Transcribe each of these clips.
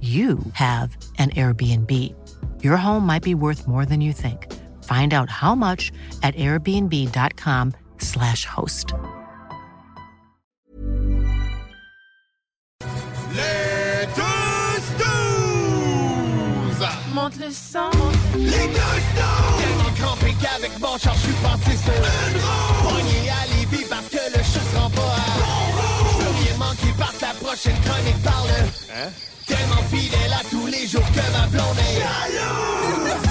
you have an Airbnb. Your home might be worth more than you think. Find out how much at airbnb.com/slash host. Les deux snooze! Monte le sang. Les deux snooze! Tellement crampé qu'avec mon char, je suis passé sur Une roue! Pogné à Lévis parce que le chat se rend pas à Bon roue! Je veux rien manquer par la prochaine chronique parle Hein? Tellement fidèle à tous les jours que ma blonde est Jaloux!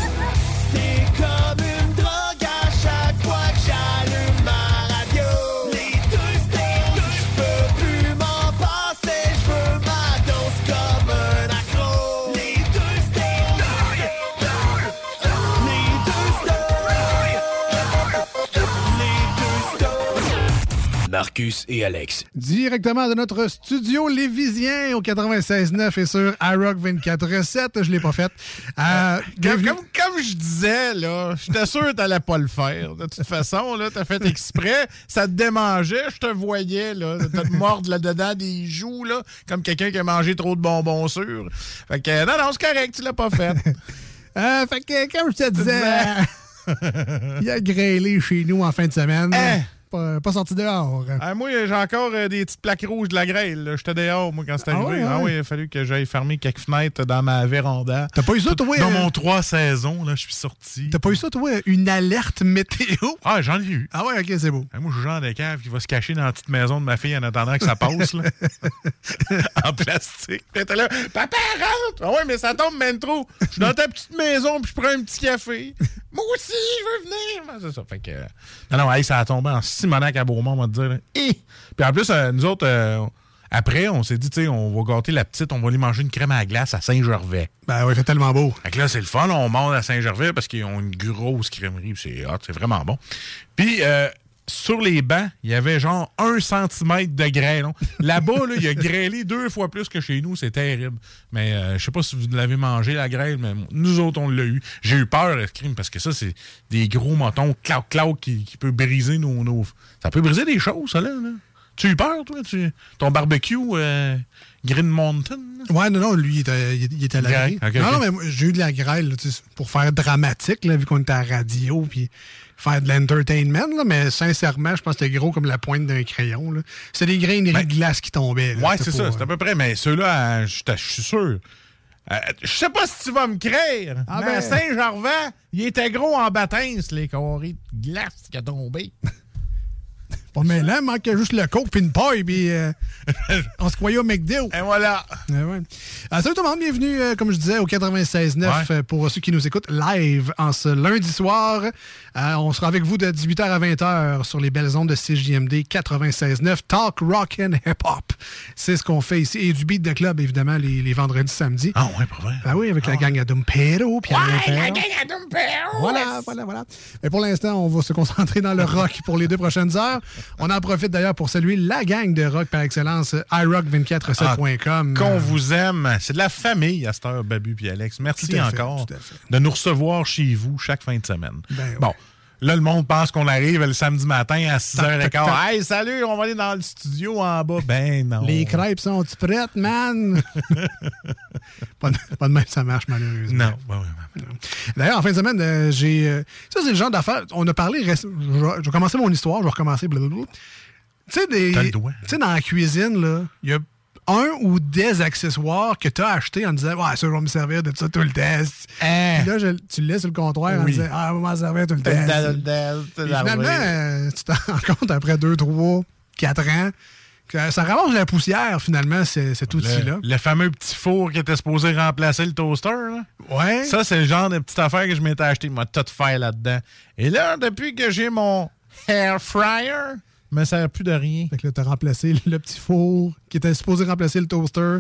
Marcus et Alex. Directement de notre studio Lévisien au 96.9 et sur iRock 24.7. Je l'ai pas fait. Euh, Comme, comme, comme je disais, là, j'étais sûr que t'allais pas le faire. De toute façon, là, t'as fait exprès. Ça te démangeait, je te voyais, là. T'as te mordre là-dedans des joues, là, comme quelqu'un qui a mangé trop de bonbons sûrs. Fait que, non, non, c'est correct, tu l'as pas fait. Euh, fait que, comme je te disais, il a grêlé chez nous en fin de semaine. Hein? Pas, pas sorti dehors. Ah, moi, j'ai encore euh, des petites plaques rouges de la grêle. J'étais dehors, moi, quand c'était Ah arrivé. Ah ouais. oui, il a fallu que j'aille fermer quelques fenêtres dans ma véranda. T'as pas eu ça, toi? Dans euh, mon trois saisons, là, je suis sorti. T'as pas eu ça, toi? Une alerte météo? Ah, j'en ai eu. Ah ouais, ok, c'est beau. Ah, moi, je suis genre de cave qui va se cacher dans la petite maison de ma fille en attendant que ça passe, là. en plastique. Était là, papa, rentre! Ah ouais, mais ça tombe même trop. Je suis dans ta petite maison, puis je prends un petit café. Moi aussi, je veux venir. Ben, c'est ça. Fait que. euh, Non, non, hey, ça a tombé en Simonac à Beaumont, on va te dire. là. Hi! Puis en plus, euh, nous autres, euh, après, on s'est dit, tu sais, on va gâter la petite, on va aller manger une crème à la glace à Saint-Gervais. Ben ouais, c'est tellement beau. Fait que là, c'est le fun. On monte à Saint-Gervais parce qu'ils ont une grosse crèmerie. C'est hot, c'est vraiment bon. Puis, euh, sur les bancs, il y avait genre un centimètre de grêlon. Là-bas, là, il a grêlé deux fois plus que chez nous. C'est terrible. Mais euh, je sais pas si vous l'avez mangé, la grêle, mais nous autres, on l'a eu. J'ai eu peur, le crime, parce que ça, c'est des gros motons clauc-clauc qui, qui peut briser nos, nos... Ça peut briser des choses, ça, là. là. Tu as eu peur, toi? Tu... Ton barbecue euh, Green Mountain? Ouais, non, non, lui, il était, il à l'abri. Grêle, ok, non, non, mais j'ai eu de la grêle, là, pour faire dramatique, là, vu qu'on était à la radio, puis faire de l'entertainment, là, mais sincèrement, je pense que c'était gros comme la pointe d'un crayon. là. C'était des graineries Ben, de glace qui tombaient. là. Ouais, c'est ça, c'est à euh, peu près. Mais ceux-là, euh, je suis sûr. Euh, je sais pas si tu vas me créer, Ah mais ben- Saint-Gervais, il était gros en bâtins, les carrés de glace qui a tombé. Pas mêlant, il manquait juste le coke puis une paille, puis euh, on se croyait au McDo. Et voilà. Ouais. Euh, salut tout le monde, bienvenue, euh, comme je disais, au 96.9 Ouais. euh, pour ceux qui nous écoutent live en ce lundi soir. Euh, on sera avec vous de 18h à 20h sur les belles ondes de CJMD 96.9 Talk, Rock and Hip Hop. C'est ce qu'on fait ici. Et du beat de club, évidemment, les, les vendredis, samedis. Ah ouais, pas vrai. Ah oui, avec la gang à Dumpero. Alain Perron. à Dumpero! Voilà, voilà, voilà. Mais pour l'instant, on va se concentrer dans le rock pour les deux prochaines heures. On en profite d'ailleurs pour saluer la gang de rock par excellence, iRock247.com. Qu'on vous aime. C'est de la famille à cette heure, Babu et Alex. Merci Tout à fait, encore tout à fait. de nous recevoir chez vous chaque fin de semaine. Ben ouais. Là, le monde pense qu'on arrive le samedi matin à 6h15. Tac, tac, tac. Hey, salut, on va aller dans le studio en bas. Ben non. Les crêpes sont-tu prêtes, man? pas, de, pas de même, ça marche malheureusement. Non. Ouais, ouais. D'ailleurs, en fin de semaine, euh, j'ai. euh, ça, c'est le genre d'affaires. On a parlé. Je vais, commencer mon histoire, je vais recommencer. blablabla. Tu sais, dans la cuisine, là, il y a un ou des accessoires que tu as achetés en disant Ouais, ça, je vais me servir de ça tout le test. Hein? Puis là, je- tu le laisses sur le comptoir en disant Ah, je vais m'en servir tout le test. Puis finalement, euh, tu t'en rends compte après 2, 3, 4 ans que ça ramasse la poussière, finalement, cet outil-là. le, le fameux petit four qui était supposé remplacer le toaster, là. Ouais. Ça, c'est le genre de petite affaire que je m'étais acheté. Moi, tout faire là-dedans. Et là, depuis que j'ai mon air fryer, me sert plus de rien. Fait que là, t'as remplacé le petit four qui était supposé remplacer le toaster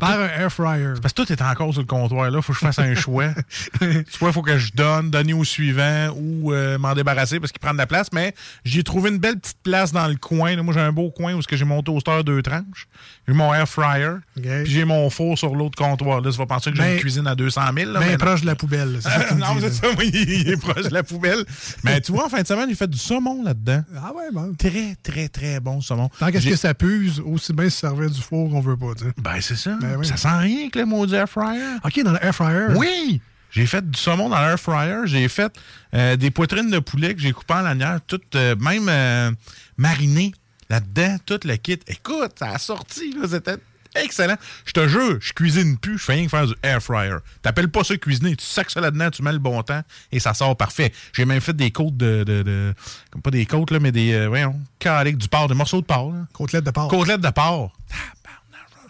par un air fryer. Parce que tout est encore sur le comptoir. Là, faut que je fasse un choix. Soit il faut que je donne, donner au suivant ou euh, m'en débarrasser parce qu'il prend de la place. Mais j'ai trouvé une belle petite place dans le coin. là. Moi, j'ai un beau coin où j'ai mon toaster deux tranches. J'ai mon air fryer. Puis j'ai mon four sur l'autre comptoir. Là, tu vas penser que j'ai Ben- une cuisine à 200 000. Là, mais- proche de la poubelle. ça non, c'est ça, oui, il est proche de la poubelle. Mais tu vois, en fin de semaine, il fait du saumon là-dedans. Ah ouais, bon. Très, très, très bon saumon. Tant qu'est-ce que ça puse, aussi bien se servir du four qu'on veut pas, tu sais. Ben, c'est ça. Ben oui. Ça sent rien que le maudit air fryer. OK, dans le air fryer. Oui! J'ai fait du saumon dans l'air fryer. J'ai fait euh, des poitrines de poulet que j'ai coupées en lanière, toutes euh, même euh, marinées là-dedans, tout le kit. Écoute, ça a sorti, c'était excellent. Je te jure, je cuisine plus, je fais rien que faire du air fryer. T'appelles pas ça cuisiner, tu sacs ça là-dedans, tu mets le bon temps et ça sort parfait. J'ai même fait des côtes de, de, de- comme pas des côtes, là, mais des, euh, voyons, caliques, du porc, des morceaux de porc, là. Côtelette de porc. Côtelette de porc.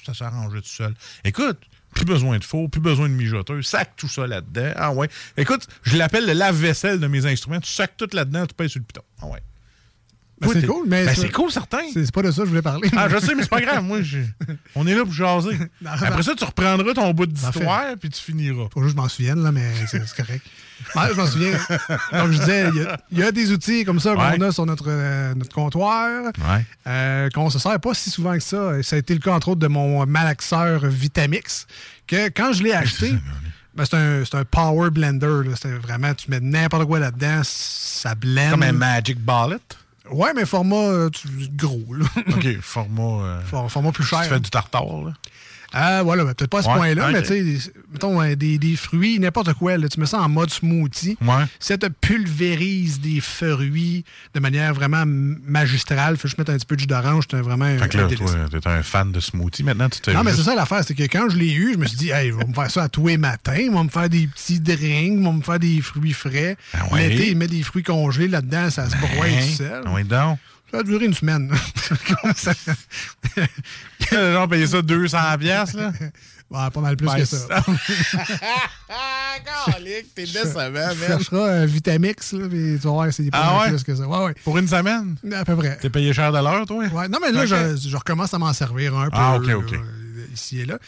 Ça s'arrange tout seul. Écoute, plus besoin de four, plus besoin de mijoteuse. Sac tout ça là-dedans. Ah ouais. Écoute, je l'appelle le lave-vaisselle de mes instruments. Tu sacs tout là-dedans, tu payes sur le piton. Ah ouais. Ben, Toi, c'est cool, mais Ben, c'est cool, certain. C'est c'est pas de ça que je voulais parler. Ah, je sais, mais c'est pas grave. Moi, je- on est là pour jaser. Non, Après non. ça, tu reprendras ton bout d'histoire, puis tu finiras. Faut juste que je m'en souvienne, là, mais c'est c'est correct. Ouais, je m'en souviens. Donc, je disais, il y a- il y, a des outils comme ça Ouais. qu'on a sur notre, euh, notre comptoir, Ouais. euh, qu'on se sert pas si souvent que ça. Et ça a été le cas, entre autres, de mon malaxeur Vitamix, que quand je l'ai acheté, ben, c'est un, c'est un power blender. C'était vraiment, tu mets n'importe quoi là-dedans, ça blende. Comme un Magic Ballet. Ouais, mais format euh, tu- gros, là. OK, format. euh, For- format plus tu cher. fais du tartare, là. Ah, voilà, ben, peut-être pas à ce Ouais, point-là, mais tu sais, des- mettons, euh, des, des fruits, n'importe quoi, là, tu mets ça en mode smoothie. Ouais. Ça te pulvérise des fruits de manière vraiment magistrale. Faut juste mettre un petit peu de jus d'orange, c'est vraiment un, Fait que là, toi, t'es un fan de smoothie. Maintenant, tu te Non, mais c'est ça l'affaire, c'est que quand je l'ai eu, je me suis dit, hey, je vais me faire ça à tous les matins, je vais me faire des petits drinks, je vais me faire des fruits frais. Ah ouais? L'été, il met des fruits congelés là-dedans, ça se broie Hein? tout seul. Oui, donc. Ça a duré une semaine. Ça- Les gens payaient ça 200 piastres, là. Ouais, pas mal plus Ouais, que ça. Ah, calique, t'es décevant, Tu chercheras un Vitamix, là, puis tu vas voir, c'est pas Ah mal ouais? plus que ça. Ouais, ouais. Pour une semaine? À peu près. T'es payé cher de l'heure, toi? Ouais, non, mais là, je, je recommence à m'en servir un peu. Ah, ok, ok. ici et là.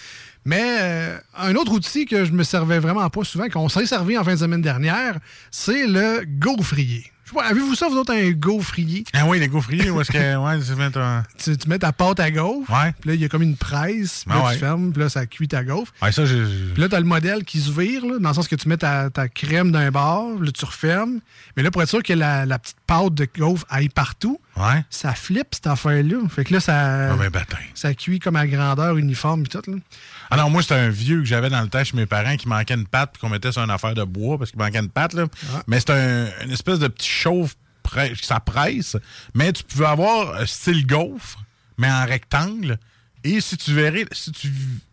Mais euh, un autre outil que je me servais vraiment pas souvent, qu'on s'est servi en fin de semaine dernière, c'est le gaufrier. Avez-vous ça, vous autres, un gaufrier? Ah oui, les gaufriers, où est-ce que. Ouais, c'est mettre un. Tu, tu mets ta pâte à gaufre, Ouais. puis là, il y a comme une presse, puis là, Ah ouais. tu fermes, puis là, ça cuit ta gaufre. Ouais, ça, j'ai. Puis là, tu as le modèle qui se vire, là, dans le sens que tu mets ta, ta crème d'un bord, là, tu refermes. Mais là, pour être sûr que la, la petite pâte de gaufre aille partout, Ouais. ça flippe cette affaire-là. Fait que là, ça, Ah ben, ça cuit comme à grandeur uniforme et tout. Là. Ah non, moi, c'était un vieux que j'avais dans le temps chez mes parents qui manquait une patte puis qu'on mettait sur une affaire de bois parce qu'il manquait une patte, là. Ah. Mais c'était un- une espèce de petit chauffe, ça presse, mais tu pouvais avoir un style gaufre, mais en rectangle. Et si tu verrais, si tu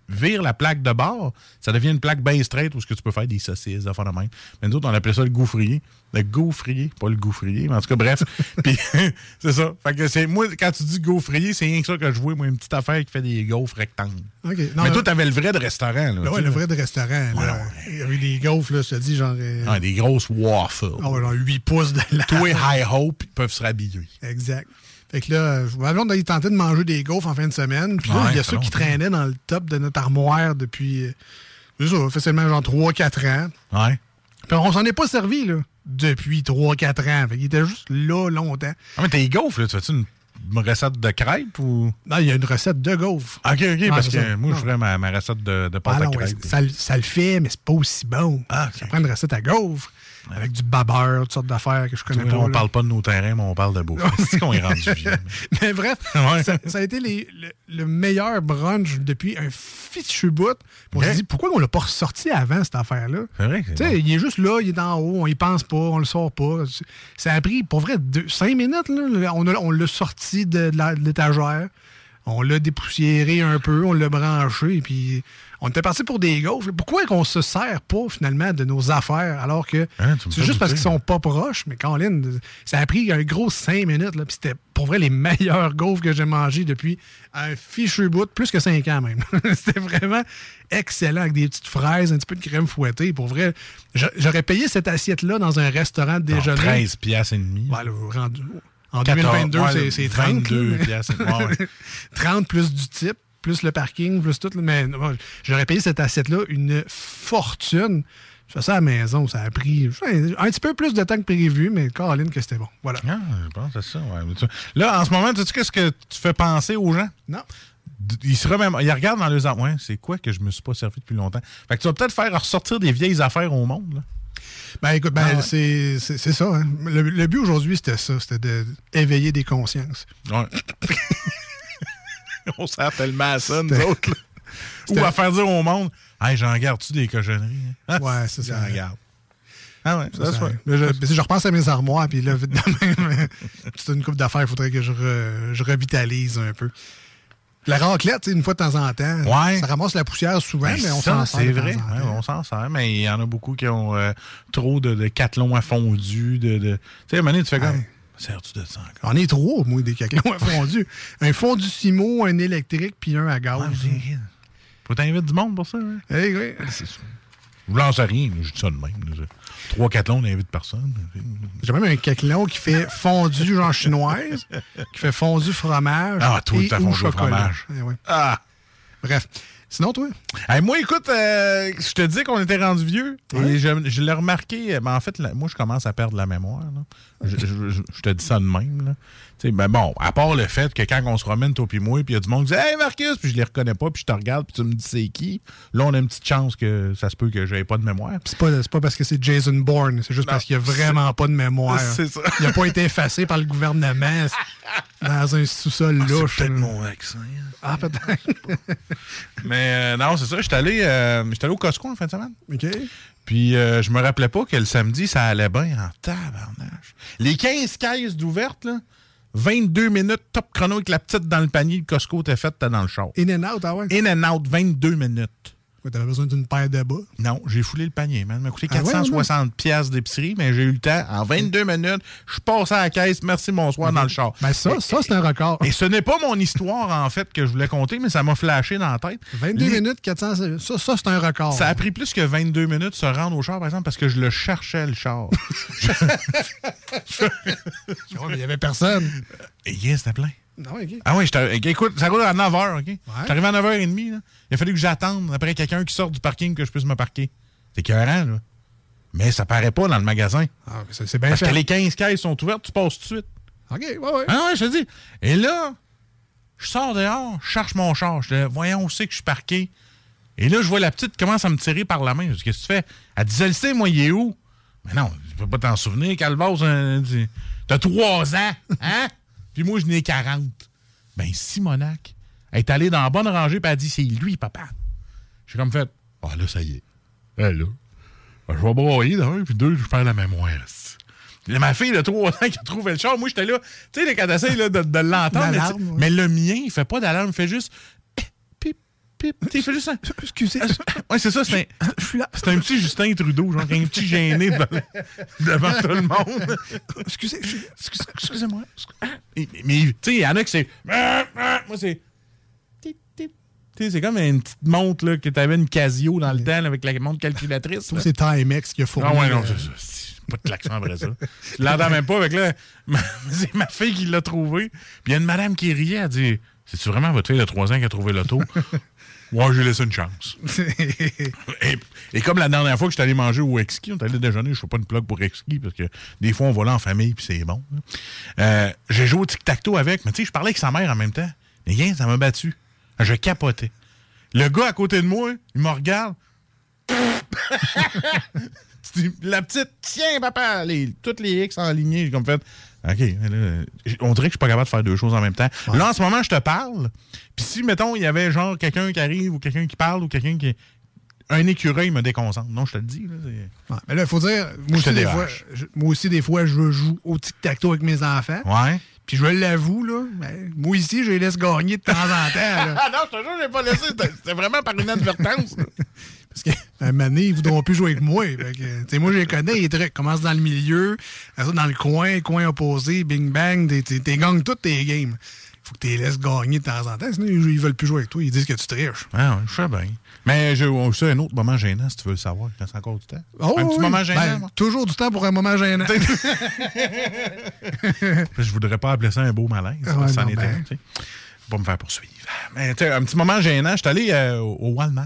vires la plaque de bord, ça devient une plaque bien straight où ce que tu peux faire des saucisses, des affaires de même. Mais nous autres, on appelait ça le gaufrier. Le gaufrier, pas le gaufrier, mais en tout cas, bref. Puis, c'est ça. Fait que c'est, moi, quand tu dis gaufrier, c'est rien que ça que je vois, moi, une petite affaire qui fait des gaufres rectangles. Non, mais là- toi, t'avais le vrai de restaurant, là. là, ouais, sais, le vrai de restaurant. Ouais, là. ouais. Il y avait des gaufres, là, je te dis, genre, euh, Ah, des grosses waffles. ah ouais, genre 8 pouces de la... Toi et High Hope ils peuvent se rhabiller. Exact. Fait que là, je m'avais d'aller tenter de manger des gaufres en fin de semaine. Puis là, Ouais, il y a ceux qui traînaient dans le top de notre armoire depuis, euh, c'est ça, facilement genre 3-4 ans. Ouais. Puis on s'en est pas servi, là, depuis 3-4 ans. Fait qu'il était juste là longtemps. Ah, mais tes gaufres, là, tu fais-tu une, une recette de crêpes ou? Non, il y a une recette de gaufres. Ok, ok, parce que ça. moi, Non. je ferais ma, ma recette de, de pâte Ah à crêpes. ça, le- ça le fait, mais c'est pas aussi bon. Ah. Ça prend une recette à gaufres, avec du babeur, toutes sortes d'affaires que je connais Oui, pas. on là. parle pas de nos terrains, mais on parle de bouffe. C'est qu'on est rendu vieux. Mais bref, Ouais. ça, ça a été les- le, le meilleur brunch depuis un fichu bout. On s'est dit, pourquoi on l'a pas ressorti avant, cette affaire-là? Tu sais, il est juste là, il est en haut, on y pense pas, on le sort pas. Ça a pris, pour vrai, deux, cinq minutes. Là, on a- on l'a sorti de l'étagère. On l'a dépoussiéré un peu, on l'a branché, puis on était parti pour des gaufres. Pourquoi qu'on se sert pas finalement de nos affaires alors que Hein, c'est juste parce qu'ils sont pas proches, mais Colin, ça a pris un gros cinq minutes, là, puis c'était pour vrai les meilleurs gaufres que j'ai mangés depuis un fichu bout, plus que cinq ans même. c'était vraiment excellent avec des petites fraises, un petit peu de crème fouettée. Pour vrai, j'a- j'aurais payé cette assiette-là dans un restaurant de Non, déjeuner. 13 piastres et demi. Là, rendu- en 14, 2022, ouais, c'est- c'est 30. 22 là. piastres. Ouais, ouais. 30 plus du type, plus le parking, plus tout. Mais j'aurais payé cette assiette-là une fortune. Je fais ça à la maison. Ça a pris un petit peu plus de temps que prévu, mais Caroline, que c'était bon. Voilà. Ah, je pense c'est ça. ouais. Là, en ce moment, tu sais qu'est-ce que tu fais penser aux gens? Non. Ils se remémorent- ils regardent dans les Ouais, c'est quoi que je me suis pas servi depuis longtemps? Fait que tu vas peut-être faire ressortir des vieilles affaires au monde. Là. Ben écoute, ben, Ah ouais. c'est c'est- c'est ça. hein. Le, le but aujourd'hui, c'était ça. C'était d'éveiller des consciences. Ouais. On sert tellement à ça, nous autres. Ou à faire dire au monde Hey, j'en garde-tu des cochonneries? hein? Ah, Ouais, c'est ça. J'en garde. Ah ouais, Ça, ça, ça-. Là, je, je repense à mes armoires, puis là, vite de même, c'est une coupe d'affaires, il faudrait que je, re- je revitalise un peu. La raclette, une fois de temps en temps, Ouais. ça ramasse la poussière souvent, Ben, mais on ça, s'en sert c'est vrai. Ouais, on s'en sert, mais il y en a beaucoup qui ont euh, trop de, de cathlons à fondu. De, de... Tu sais, à un moment donné, tu fais comme. Ouais. Sers-tu de ça encore? J'en ai trois, moi, des caclons à fondu. un fondu Simo, un électrique, puis un à gaz. J'ai- Faut t'inviter du monde pour ça. Hein? Eh oui. Je vous lance rien, je dis ça de même. Trois cathlons, on n'invite personne. J'ai même un caclon qui fait fondu genre chinoise, qui fait fondu fromage Ah, toi, t'as fondu chocolat. fromage. Eh. Ah! Bref. Sinon, toi? Hey, moi, écoute, euh, je te dis qu'on était rendu vieux. Et je, je l'ai remarqué. Mais en fait, là, moi, je commence à perdre la mémoire. là. Je, je- je- je te dis ça de même. Là. Ben bon, à part le fait que quand on se promène, toi puis moi, puis il y a du monde qui dit Hey Marcus, puis je les reconnais pas, puis je te regarde, puis tu me dis c'est qui. Là, on a une petite chance que ça se peut que j'avais pas de mémoire. C'est pas, c'est pas parce que c'est Jason Bourne, c'est juste Non, parce qu'il n'y a vraiment pas de mémoire. c'est ça. Il n'a pas été effacé par le gouvernement dans un sous-sol louche. Peut-être mon accent. Ah, peut-être. Mais euh, non, c'est ça. J'étais allé, euh, allé au Costco en fin de semaine. OK. Puis euh, je me rappelais pas que le samedi, ça allait bien en tabarnache. Les 15 caisses d'ouvertes, là, 22 minutes, top chrono avec la petite dans le panier, le Costco t'es fait, t'es dans le char. In and out, ah ouais. In and out, 22 minutes. T'avais besoin d'une paire de bas. Non, j'ai foulé le panier, man. Ça m'a coûté Ah ouais, 460 pièces d'épicerie, mais j'ai eu le temps. En 22 minutes, je suis passé à la caisse, merci, bonsoir, dans le char. Ben ça, ça c'est un record. Et ce n'est pas mon histoire, en fait, que je voulais compter, mais ça m'a flashé dans la tête. 22 Les- minutes, 400... Ça, ça c'est un record. Ça a pris plus que 22 minutes de se rendre au char, par exemple, parce que je le cherchais, le char. Mais il n'y avait personne. Et yes, c'était plein. Non, OK. Ah oui, écoute, ça roule à 9h, OK? J'arrive à 9h30, là. Il a fallu que j'attende après quelqu'un qui sort du parking que je puisse me parquer. C'est écœurant, là. Mais ça paraît pas dans le magasin. Ah, c'est bien Parce que les 15 caisses sont ouvertes, tu passes tout de suite. OK, ouais, ouais. Ah ouais, je te dis. Et là, je sors dehors, je cherche mon char. Je dis, voyons où c'est que je suis parqué. Et là, je vois la petite commence à me tirer par la main. Je dis, qu'est-ce que tu fais? Elle dit, je le sais, moi, il est où? Mais non, tu peux pas t'en souvenir, Calvas. tu- T'as trois ans, hein? Puis moi, je n'ai 40. Ben, Simonac, est allée dans la bonne rangée, puis elle a dit, c'est lui, papa. J'ai comme fait, ah là, ça y est. Eh là, ben, je vais broyer d'un, puis deux, je perds la mémoire. Là, ma fille de 3 ans qui a trouvé le char, moi j'étais là, tu sais, les quand là, de, de l'entendre, mais, mais le mien, il fait pas d'alarme, il fait juste pip, tu juste un. Excusez. Ouais, c'est ça, c'est un, Je suis là. c'est un petit Justin Trudeau, genre un petit gêné devant, tout le monde. Excusez. je Excusez-moi. Ah, Mais, tu sais, il y en a qui c'est. Moi, c'est. Tu c'est comme une petite montre là, que t'avais une Casio dans le temps avec la montre calculatrice. C'est Timex qui a fourni. Ah ouais, non, euh, c'est ça. C'est Pas de klaxon après ça. Tu l'entends même pas avec là. C'est ma fille qui l'a trouvé. Puis il y a une madame qui riait, elle dit C'est-tu vraiment votre fille de 3 ans qui a trouvé l'auto Ouais, j'ai laissé une chance. Et, et comme la dernière fois que je suis allé manger au Exki, on est allé déjeuner, je fais pas une plug pour Exki parce que des fois on va là en famille puis c'est bon. là. Euh, j'ai joué au tic-tac-toe avec, mais tu sais, je parlais avec sa mère en même temps. Mais rien, ça m'a battu. Je capotais. Le gars à côté de moi, il me regarde. La petite, tiens, papa, les, toutes les X en lignée. J'ai comme fait, OK, on dirait que je suis pas capable de faire deux choses en même temps. Là, en ce moment, je te parle. Puis si, mettons, il y avait genre quelqu'un qui arrive ou quelqu'un qui parle ou quelqu'un qui. Un écureuil me déconcentre. Non, je te le dis. Là, Ouais, mais là, il faut dire, moi Je aussi, des fois, je, moi aussi, des fois, je joue au tic-tac-toe avec mes enfants. ouais. Puis je l'avoue, là, ben, moi ici, je les laisse gagner de temps en temps. Ah non, je te jure, j'ai pas laissé. C'était vraiment par inadvertance. Parce qu'à un moment donné, ils voudront plus jouer avec moi. Que, tu moi, je les connais, les trucs. Commence dans le milieu, ça, dans le coin, coin opposé, bing bang, t'es- t'es t'es gagnes toutes tes games. Faut que tu les laisses gagner de temps en temps, sinon ils ils veulent plus jouer avec toi. Ils disent que tu triches. Ah, ouais, je sais bien. Mais j'ai aussi un autre moment gênant, si tu veux le savoir. Il reste encore du temps. Oh, un petit moment gênant, Ben, toujours du temps pour un moment gênant. Je voudrais pas appeler ça un beau malaise. Ah parce non, était un, tu sais. Faut pas me faire poursuivre. Mais tu un petit moment gênant, je suis allé euh, au Walmart.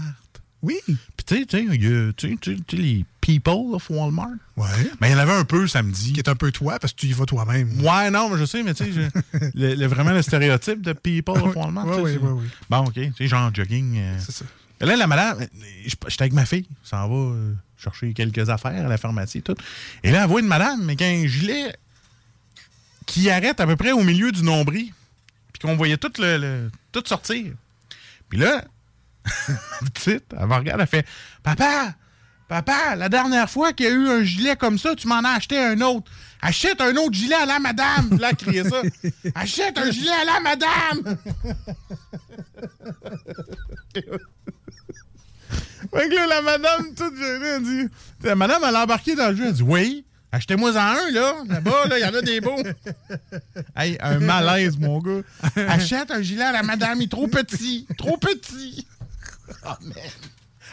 Oui. Puis tu sais, tu sais, il y a- les people of Walmart. Ouais. Mais il y en avait un peu samedi. Qui est un peu toi, parce que tu y vas toi-même. Ouais, non, mais je sais, mais tu sais, le, le- vraiment le stéréotype de people of Walmart. C'est- ouais, ouais. Bon, OK. Tu sais, genre jogging. euh. C'est ça. Et Là, la madame, j'étais avec ma fille, ça va euh, chercher quelques affaires à la pharmacie et tout. Et là, elle voit une madame, mais un gilet qui arrête à peu près au milieu du nombril, puis qu'on voyait tout, le, le- tout sortir. Puis là, petite, elle me regarde, elle fait Papa, papa, la dernière fois qu'il y a eu un gilet comme ça, tu m'en as acheté un autre. Achète un autre gilet à la madame. Là, criait ça. Achète un gilet à la madame. Fait que là, la madame, toute gênée, elle dit. La madame, elle a embarqué dans le jeu. Elle dit Oui, achetez-moi en un, là. Là-bas, là, il y en a des beaux. hey, un malaise, mon gars. Achète un gilet à la madame, il est trop petit. Trop petit. Oh, man.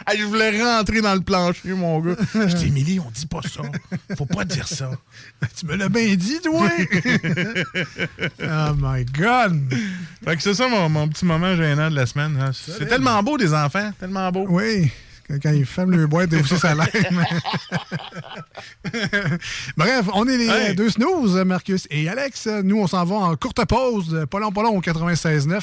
Hey, je voulais rentrer dans le plancher, mon gars. Je dis, Émilie, on dit pas ça. Faut pas dire ça. Tu me l'as bien dit, toi! oh my God! Fait que c'est ça mon, mon petit moment gênant de la semaine. hein. C'est tellement beau, des enfants. Tellement beau. Oui, quand, ils ferment le boîte, aussi ça. Bref, on est les Hey. deux snooze, Marcus et Alex. Nous, on s'en va en courte pause, pas long, pas long, au 96.9.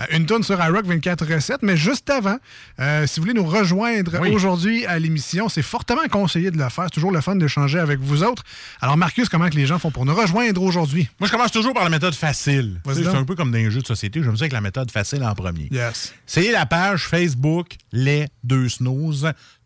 Euh, Une tonne sur iRock 24.7. Mais juste avant, euh, si vous voulez nous rejoindre Oui. aujourd'hui à l'émission, c'est fortement conseillé de le faire. C'est toujours le fun d'échanger avec vous autres. Alors, Marcus, comment que les gens font pour nous rejoindre aujourd'hui? Moi, je commence toujours par la méthode facile. C'est un peu comme dans les jeux de société. J'aime ça avec la méthode facile en premier. Yes. C'est la page Facebook Les Deux Snooze.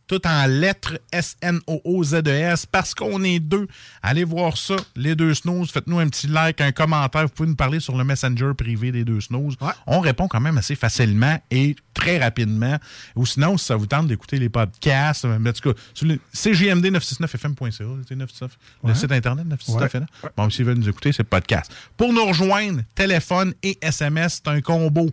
Tout en lettres S-N-O-O-Z-E-S E parce qu'on est deux. Allez voir ça, Les Deux Snooze. Faites-nous un petit like, un commentaire. Vous pouvez nous parler sur le Messenger privé des Deux Snooze. Ouais. On répond quand même assez facilement et très rapidement. Ou sinon, si ça vous tente d'écouter les podcasts, euh, en tout cas, sur le CGMD969fm.ca, c'est 99, le site internet 969 Ouais. FM. Bon, s'ils veulent nous écouter, c'est le podcast. Pour nous rejoindre, téléphone et SMS, c'est un combo.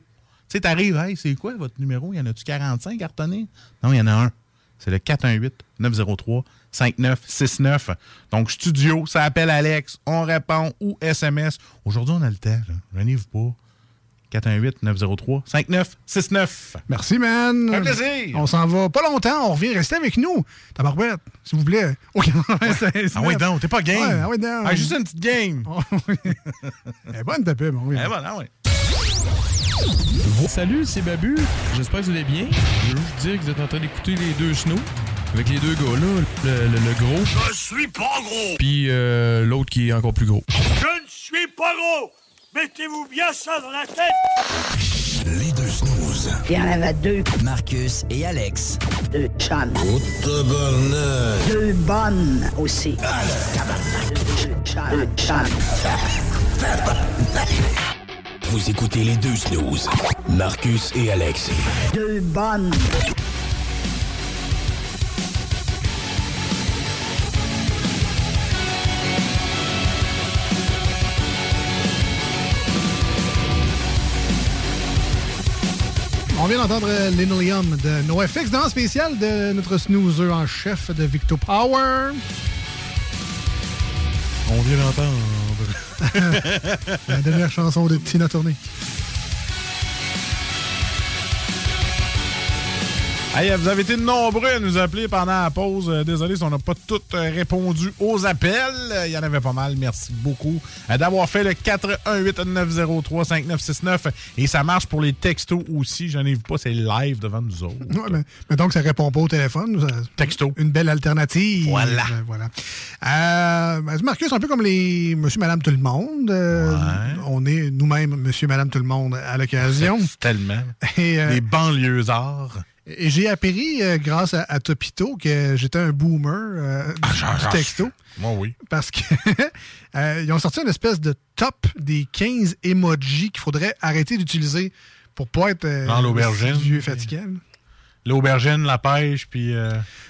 Tu sais, t'arrives, hey, c'est quoi votre numéro? Y en a-tu 45 cartonnés? Non, il y en a un. C'est le 418-903-5969. Donc, studio, ça appelle Alex, on répond ou SMS. Aujourd'hui, on a le temps, là. Gênez-vous pas. 418-903-5969. Merci, man. Un plaisir. On s'en va pas longtemps. On revient rester avec nous. Tabarouette, s'il vous plaît. Au 96.9. Ah oui, donc, t'es pas game. Ouais, ah oui, donc. Ah, juste une petite game. Elle est bonne, ta pub. oui. Eh bon, ah ouais. Salut, c'est Babu. J'espère que vous allez bien. Je veux juste dire que vous êtes en train d'écouter les deux snows. Avec les deux gars là, le, le- le gros, Je suis pas gros. puis euh, l'autre qui est encore plus gros. Je ne suis pas gros. Mettez-vous bien ça dans la tête. Les deux snooze. Il y en avait deux, Marcus et Alex. deux chums. Deux bonnes aussi. Deux chums. Deux chums. Vous écoutez les deux snooze. Marcus et Alex. Deux bonnes. On vient d'entendre euh, Linoleum de NoFX dans le spécial de notre snoozer en chef de Victo Power. On vient d'entendre. La dernière chanson de Tina Turner. Hey, vous avez été nombreux à nous appeler pendant la pause. Euh, désolé si on n'a pas tous euh, répondu aux appels. Euh, Il y en avait pas mal. Merci beaucoup d'avoir fait le 418-903-5969. Et ça marche pour les textos aussi. J'en ai vu pas, c'est live devant nous autres. Ouais, mais, mais donc, ça répond pas au téléphone. ça- Texto. Une belle alternative. Voilà. Voilà. Euh, ben, Marcus, un peu comme les monsieur, madame, tout le monde. Euh, On est nous-mêmes monsieur, madame, tout le monde à l'occasion. Tellement. Et, euh, Les banlieusards. Et j'ai appris, euh, grâce à, à Topito, que j'étais un boomer euh, du, genre, du texto. Moi, oui. Parce que euh, ils ont sorti une espèce de top des 15 emojis qu'il faudrait arrêter d'utiliser pour pas être euh, Dans l'aubergine. vieux là. L'aubergine, la pêche, puis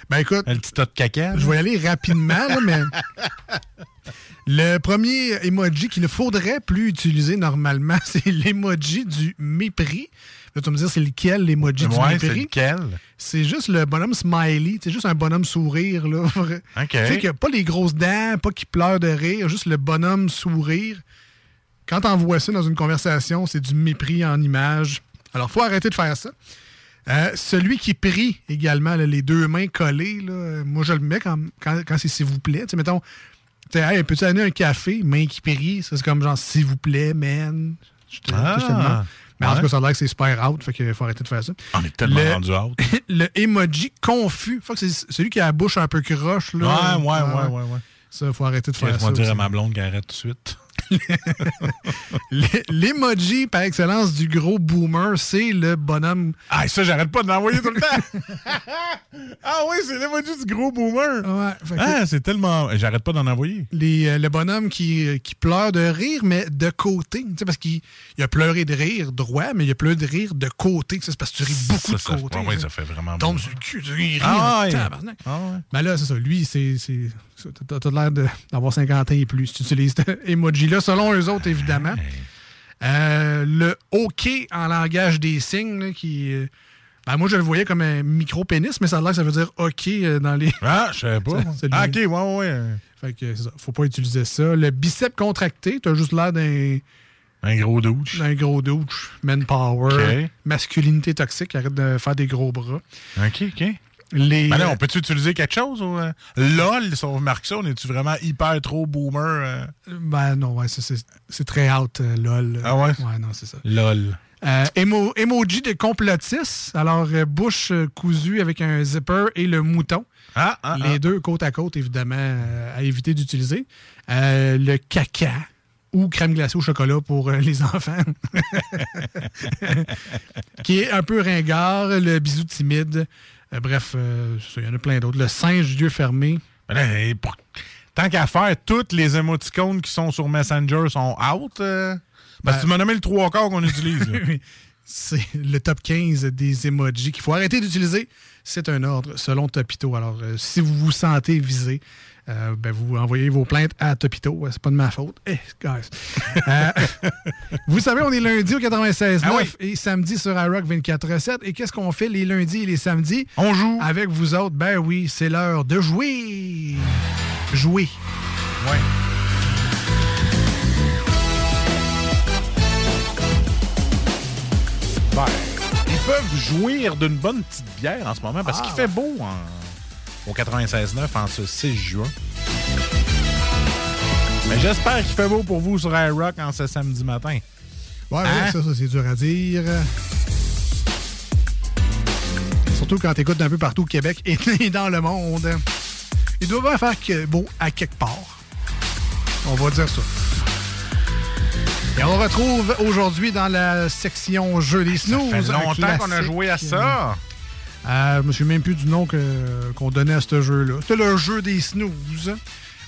Ben écoute, le petit tas de caca. je vais y aller rapidement, là, mais le premier emoji qu'il ne faudrait plus utiliser normalement, c'est l'emoji du mépris. Là, tu vas me dire, c'est lequel l'emoji du Ouais, c'est lequel? C'est juste le bonhomme smiley. C'est juste un bonhomme sourire. Là. OK. Tu sais, a pas les grosses dents, pas qu'il pleure de rire, juste le bonhomme sourire. Quand tu envoies ça dans une conversation, c'est du mépris en image. Alors, faut arrêter de faire ça. Euh, celui qui prie également, là, les deux mains collées, là, moi je le mets quand, quand, quand c'est s'il vous plaît. Tu sais, mettons, tu sais, hey, peux-tu amener un café, main qui prie? Ça, c'est comme genre s'il vous plaît, man. Je te, Ah. Mais en ouais. tout cas, ça a l'air que c'est super out, fait qu'il faut arrêter de faire ça. On est tellement Le- rendu out. le emoji confus. Faut que c'est celui qui a la bouche un peu croche. Là. Ouais, ouais, Ah, ouais, ouais, ouais. Ça, faut arrêter de faire Laisse-moi ça. dire aussi. à ma blonde qu'elle arrête tout de suite. L'emoji par excellence du gros boomer, c'est le bonhomme. Ah, ça, j'arrête pas de l'envoyer tout le temps. ah oui, c'est l'emoji du gros boomer. Ouais, Ah, c'est tellement. J'arrête pas d'en envoyer. les, euh, le bonhomme qui, euh, qui pleure de rire, mais de côté. Tu sais, parce qu'il il a pleuré de rire droit, mais il a pleuré de rire de côté. Ça, C'est parce que tu ris beaucoup ça, de côté. ouais, ouais, ça. ça fait vraiment Tombe sur le cul, tu ris, Ah hein, ouais. Ah ouais. Ben là, c'est ça. Lui, c'est. T'as t'as l'air d'avoir 50 ans et plus si tu utilises cet emoji-là, selon eux autres, évidemment. Euh, le OK en langage des signes, là, qui. euh, ben moi, je le voyais comme un micro-pénis, mais ça a l'air que ça veut dire OK euh, dans les. Ah, je savais pas. Ça, Ah, lui. ok, ouais, ouais. Fait que ça. Faut pas utiliser ça. Le bicep contracté, t'as juste l'air d'un Un gros douche. d'un gros douche. Manpower. Masculinité toxique, arrête de faire des gros bras. Ok, ok. Les, Ben là, on peut-tu utiliser quelque chose? Ou, euh, LOL, si on remarque ça, on est-tu vraiment hyper trop boomer? euh? Ben non, ouais, ça, c'est c'est très out, euh, lol. Ah ouais? Ouais, non, c'est ça. LOL. Euh, emo- emoji de complotiste. Alors, euh, bouche euh, cousue avec un zipper et le mouton. Ah, ah, Les ah. deux côte à côte, évidemment, euh, à éviter d'utiliser. Euh, le caca ou crème glacée au chocolat pour euh, les enfants. Qui est un peu ringard. Le bisou timide. Euh, bref, euh, il y en a plein d'autres. Le singe yeux fermés. Ben pour- Tant qu'à faire, toutes les émoticônes qui sont sur Messenger sont out. euh? Parce que Ben- tu m'as nommé le trois quarts qu'on utilise. C'est le top 15 des emojis qu'il faut arrêter d'utiliser. C'est un ordre selon Topito. Alors, euh, si vous vous sentez visé, euh, ben, vous envoyez vos plaintes à Topito. Ouais, C'est pas de ma faute. Eh, guys. Euh, vous savez, on est lundi au 96.9 Ah oui. et samedi sur iRock 24.7. Et qu'est-ce qu'on fait les lundis et les samedis? On joue. Avec vous autres, ben oui, c'est l'heure de jouer. Jouer. Ouais. Ben, ils peuvent jouir d'une bonne petite bière en ce moment parce Ah, qu'il fait beau en- au 96.9 en ce 6 juin. Mais j'espère qu'il fait beau pour vous sur iRock en ce samedi matin. Ouais, Hein? ouais, ça, ça c'est dur à dire. Surtout quand t'écoutes un peu partout au Québec et et dans le monde. Il doit bien faire que beau à quelque part. On va dire ça. Et on retrouve aujourd'hui dans la section jeux des snooze. Ça fait longtemps qu'on a joué à ça. Euh, je me souviens même plus du nom qu'on donnait à ce jeu-là. C'était le jeu des snooze,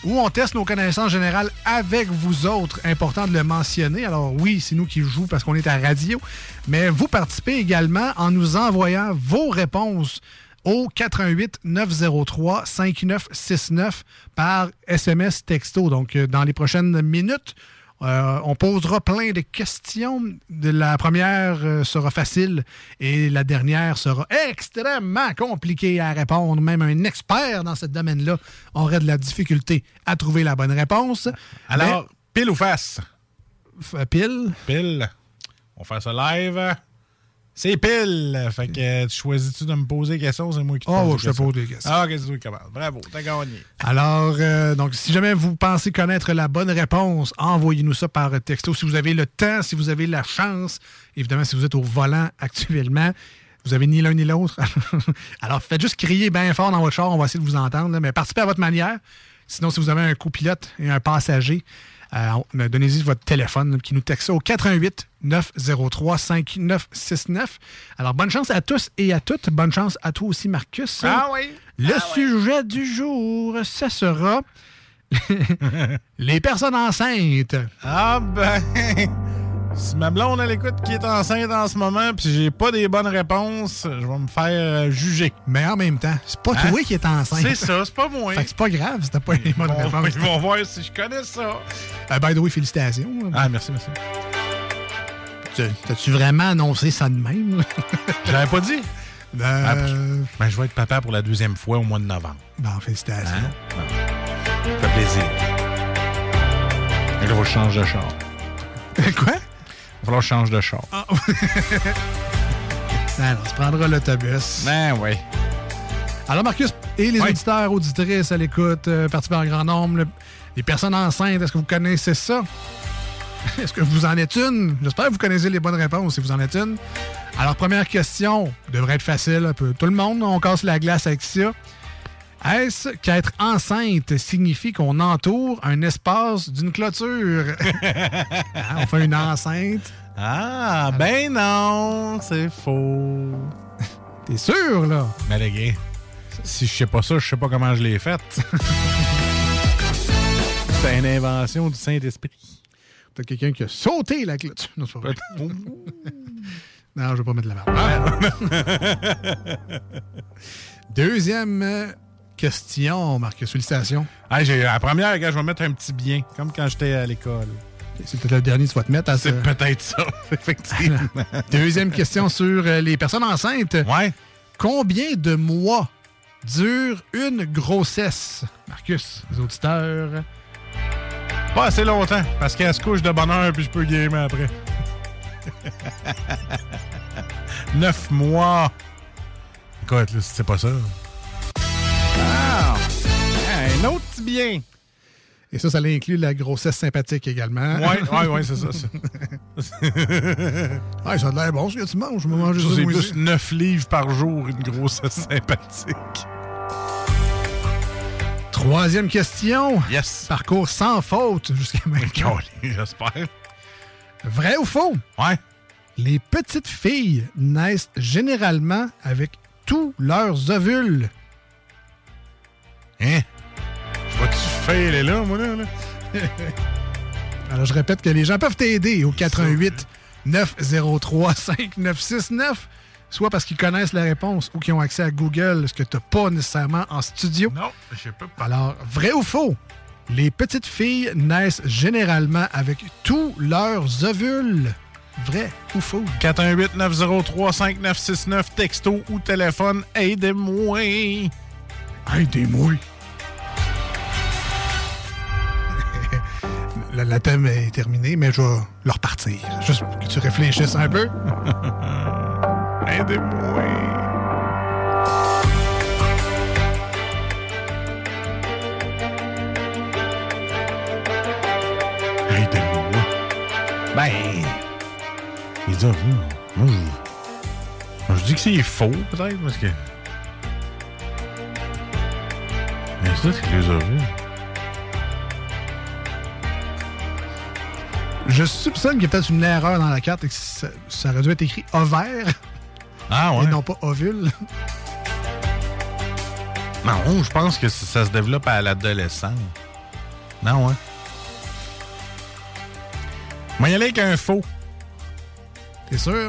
où on teste nos connaissances générales avec vous autres. Important de le mentionner. Alors oui, c'est nous qui jouons parce qu'on est à radio, mais vous participez également en nous envoyant vos réponses au 88 903 5969 par SMS texto. Donc, euh, dans les prochaines minutes, euh, on posera plein de questions. De la première euh, sera facile et la dernière sera extrêmement compliquée à répondre. Même un expert dans ce domaine-là aurait de la difficulté à trouver la bonne réponse. Alors, pile ou face? F- pile. Pile. On fait ça live. C'est pile. Fait que euh, tu choisis-tu de me poser des questions? C'est moi qui te Oh, pose des je te pose des questions. Ah, toi qui commence. Bravo, t'as gagné. Alors, euh, donc, si jamais vous pensez connaître la bonne réponse, envoyez-nous ça par texto. Si vous avez le temps, si vous avez la chance, évidemment, si vous êtes au volant actuellement, vous avez ni l'un ni l'autre. Alors, faites juste crier bien fort dans votre char, on va essayer de vous entendre, là, mais participez à votre manière. Sinon, si vous avez un copilote et un passager, Euh, on- Donnez-y votre téléphone qui nous texte au 88 903 5969. Alors, bonne chance à tous et à toutes. Bonne chance à toi aussi, Marcus. Ah oui? Le sujet du jour, ce sera les personnes enceintes. Ah ben, si ma blonde elle écoute qui est enceinte en ce moment, puis j'ai pas des bonnes réponses, je vais me faire euh, juger. Mais en même temps, c'est pas Hein? toi qui es enceinte. C'est ça, c'est pas moi. Fait que c'est pas grave si t'as pas les bonnes réponses. ils vont voir si je connais ça. Euh, by the way, félicitations. Ah, merci, merci. Tu- T'as-tu vraiment annoncé ça de même? J'avais pas dit. Euh, Ah, ben, je vais être papa pour la deuxième fois au mois de novembre. Bon, félicitations. Hein? Ça fait plaisir. Et là, que je change de char. Quoi? Il va falloir que je change de char. Ah. Alors, tu prendras l'autobus. Ben oui. Alors, Marcus, et les Oui. auditeurs, auditrices à l'écoute, euh, participants en grand nombre, le- les personnes enceintes, est-ce que vous connaissez ça? Est-ce que vous en êtes une? J'espère que vous connaissez les bonnes réponses si vous en êtes une. Alors, première question, devrait être facile un peu. Tout le monde, on casse la glace avec ça. Est-ce qu'être enceinte signifie qu'on entoure un espace d'une clôture? Hein, on fait une enceinte. Ah, ben non, c'est faux. T'es sûr, là? Mais les gars, si je sais pas ça, je sais pas comment je l'ai faite. c'est une invention du Saint-Esprit. Peut-être quelqu'un qui a sauté la clôture. Non, c'est pas vrai. non, je vais pas mettre la barre. Deuxième euh, question, Marcus. Félicitations. Ah, j'ai, la première, gars, je vais mettre un petit bien, comme quand j'étais à l'école. C'est peut-être le dernier que tu vas te mettre à ce... C'est peut-être ça, effectivement. Deuxième question sur euh, les personnes enceintes. Ouais. Combien de mois dure une grossesse? Marcus, les auditeurs. Pas assez longtemps, parce qu'elle se couche de bonne heure, puis je peux gamer après. Neuf mois. Écoute, là, c'est pas ça. Ah! Un autre petit bien. Et ça, ça inclut la grossesse sympathique également. Ouais, ouais, ouais, c'est ça. ça. Ouais, ça a l'air bon ce que tu manges. Je c'est moi plus aussi. 9 livres par jour, une grossesse sympathique. Troisième question. Yes. Parcours sans faute jusqu'à maintenant. J'espère. Vrai ou faux? Ouais. Les petites filles naissent généralement avec tous leurs ovules. Hein? Je vais-tu failer là, moi, là? là? Alors, je répète que les gens peuvent t'aider au 88 903 5969, soit parce qu'ils connaissent la réponse ou qu'ils ont accès à Google, ce que tu n'as pas nécessairement en studio. Non, je peux pas. Alors, vrai ou faux? Les petites filles naissent généralement avec tous leurs ovules. Vrai ou faux? 418-903-5969, texto ou téléphone, aidez-moi. Aidez-moi. Le thème est terminé, mais je vais le repartir. Juste pour que tu réfléchisses un peu. Aidez-moi. Ben, les ovules, moi, je, je dis que c'est faux, peut-être, parce que... Mais ça, c'est que les ovules... Je soupçonne qu'il y a peut-être une erreur dans la carte et que ça, ça aurait dû être écrit ovaire Ah ouais? et non pas ovule. Non, je pense que ça, se développe à l'adolescence. Non, hein? Moi, y aller avec un faux. T'es sûr?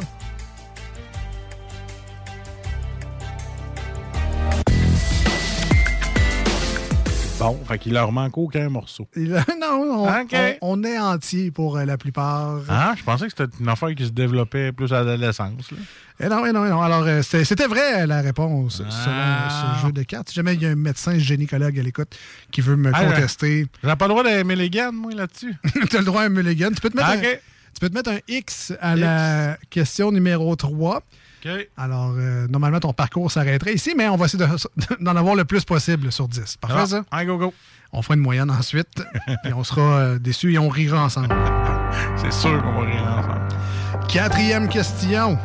Bon, fait qu'il leur manque aucun morceau. Il- non, on, Ok. on- on est entier pour euh, la plupart. Ah, je pensais que c'était une affaire qui se développait plus à l'adolescence. là. Eh non, eh non, eh non. Alors, euh, c'était vrai la réponse Ah. selon ce jeu de cartes. Si jamais il y a un médecin gynécologue à l'écoute qui veut me Ah, contester, J'ai pas le droit d'aimer les moi, là-dessus. tu as le droit à un mulligan. Tu peux te mettre, Ah, un, OK. Tu peux te mettre un X à la question numéro 3. OK. Alors, euh, normalement, ton parcours s'arrêterait ici, mais on va essayer de- d'en avoir le plus possible sur 10. Parfait, Ah, ça? Allez, go, go. On fera une moyenne ensuite, et on sera euh, déçus et on rira ensemble. C'est sûr qu'on va rire ensemble. Quatrième question.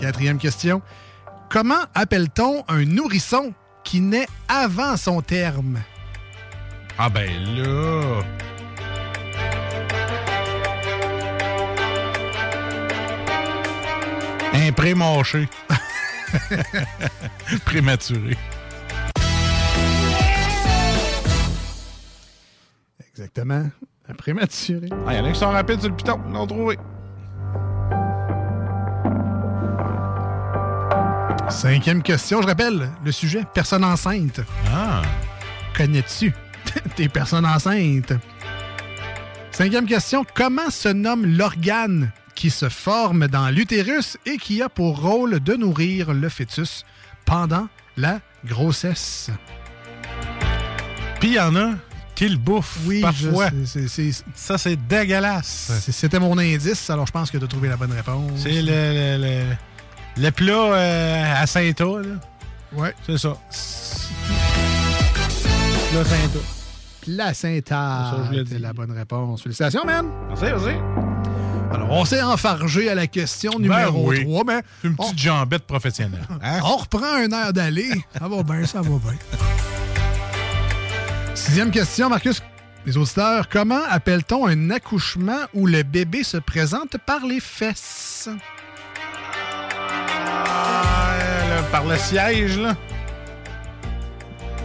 Quatrième question. Comment appelle-t-on un nourrisson qui naît avant son terme? Ah, ben là. Un pré-mâché. Prématuré. Exactement. Un prématuré. Ah, il y en a qui sont rapides sur le piton. Ils l'ont trouvé. Cinquième question, je rappelle le sujet personne enceinte. Ah. Connais-tu tes personnes enceintes? Cinquième question, comment se nomme l'organe qui se forme dans l'utérus et qui a pour rôle de nourrir le fœtus pendant la grossesse? Puis il y en a qui le bouffent Oui, parfois. je- Ça, c'est dégueulasse. C'était mon indice, alors je pense que tu as trouvé la bonne réponse. C'est le, le, le, le plat euh, à Saint-A, là. Ouais. C'est ça. Placenta. Placenta. C'est la bonne réponse. Félicitations, man. Merci, merci. Alors, on s'est enfargé à la question numéro oui. 3, mais Une petite jambette professionnelle. Hein? on reprend un air d'aller. Ça va bien, ça va bien. Sixième question, Marcus. Les auditeurs, comment appelle-t-on un accouchement où le bébé se présente par les fesses? Ah, là, par le siège, là.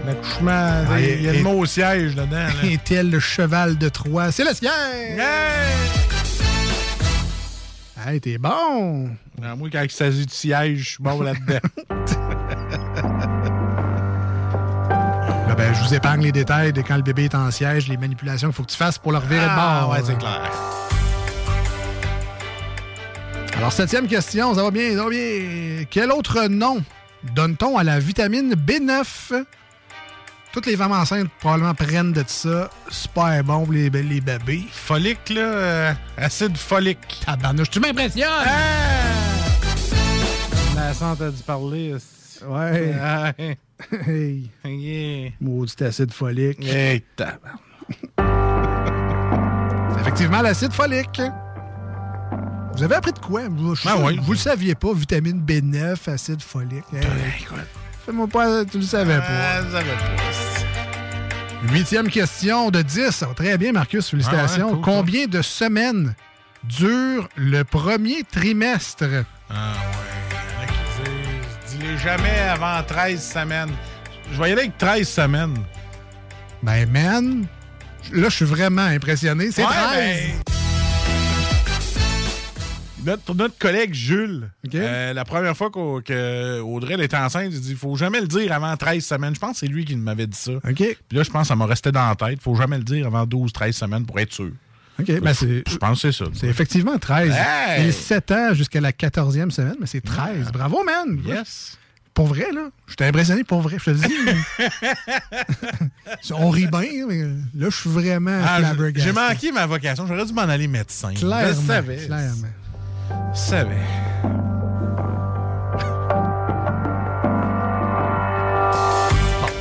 L'accouchement, Ah, il y a et- le mot siège dedans. Là. Est-elle le cheval de Troie? C'est le siège! Hey, t'es bon! Ah, moi, quand il s'agit de siège, je suis bon là-dedans. Là, ben, je vous épargne les détails de quand le bébé est en siège, les manipulations qu'il faut que tu fasses pour le revirer de ah, bord. ouais, c'est clair. Alors, septième question, ça va bien, ça va bien. Quel autre nom donne-t-on à la vitamine B9? Toutes les femmes enceintes probablement prennent de ça. Super bon pour les, les bébés. Folique, là. euh, acide folique. Tabarnouche, tu m'impressionnes! La santé a dû parler. Ouais. Ah, Hey, yeah. maudit acide folique. Hey. C'est effectivement l'acide folique. Vous avez appris de quoi? Vous, je Ah oui. vous le saviez pas, vitamine B9, acide folique. Hey, Fais-moi pas, tu le savais pas. Ah, ça va pas. Huitième question de 10. Ça va très bien, Marcus. Félicitations. Ah ouais, cool, Combien de semaines dure le premier trimestre? Ah ouais, il y en a qui disent, dis-les jamais avant 13 semaines. Je vais y aller avec 13 semaines. Ben, man, là, je suis vraiment impressionné. C'est Ouais, 13. ben, Notre, notre collègue Jules, euh, la première fois qu'au- que Audrey était enceinte, il dit il faut jamais le dire avant 13 semaines. Je pense que c'est lui qui m'avait dit ça. Puis là, je pense que ça m'a resté dans la tête. faut jamais le dire avant 12-13 semaines pour être sûr. OK. Ben, c'est. Je pense que c'est ça. C'est effectivement 13. Hey! Et 7 ans jusqu'à la 14e semaine, mais c'est 13. Bravo, man! Yes. Pour vrai, là. J'étais impressionné pour vrai, je te le dis. On rit bien, mais là, je suis vraiment Ah. J'ai manqué ma vocation. J'aurais dû m'en aller médecin. Clairement. Je savais. clairement.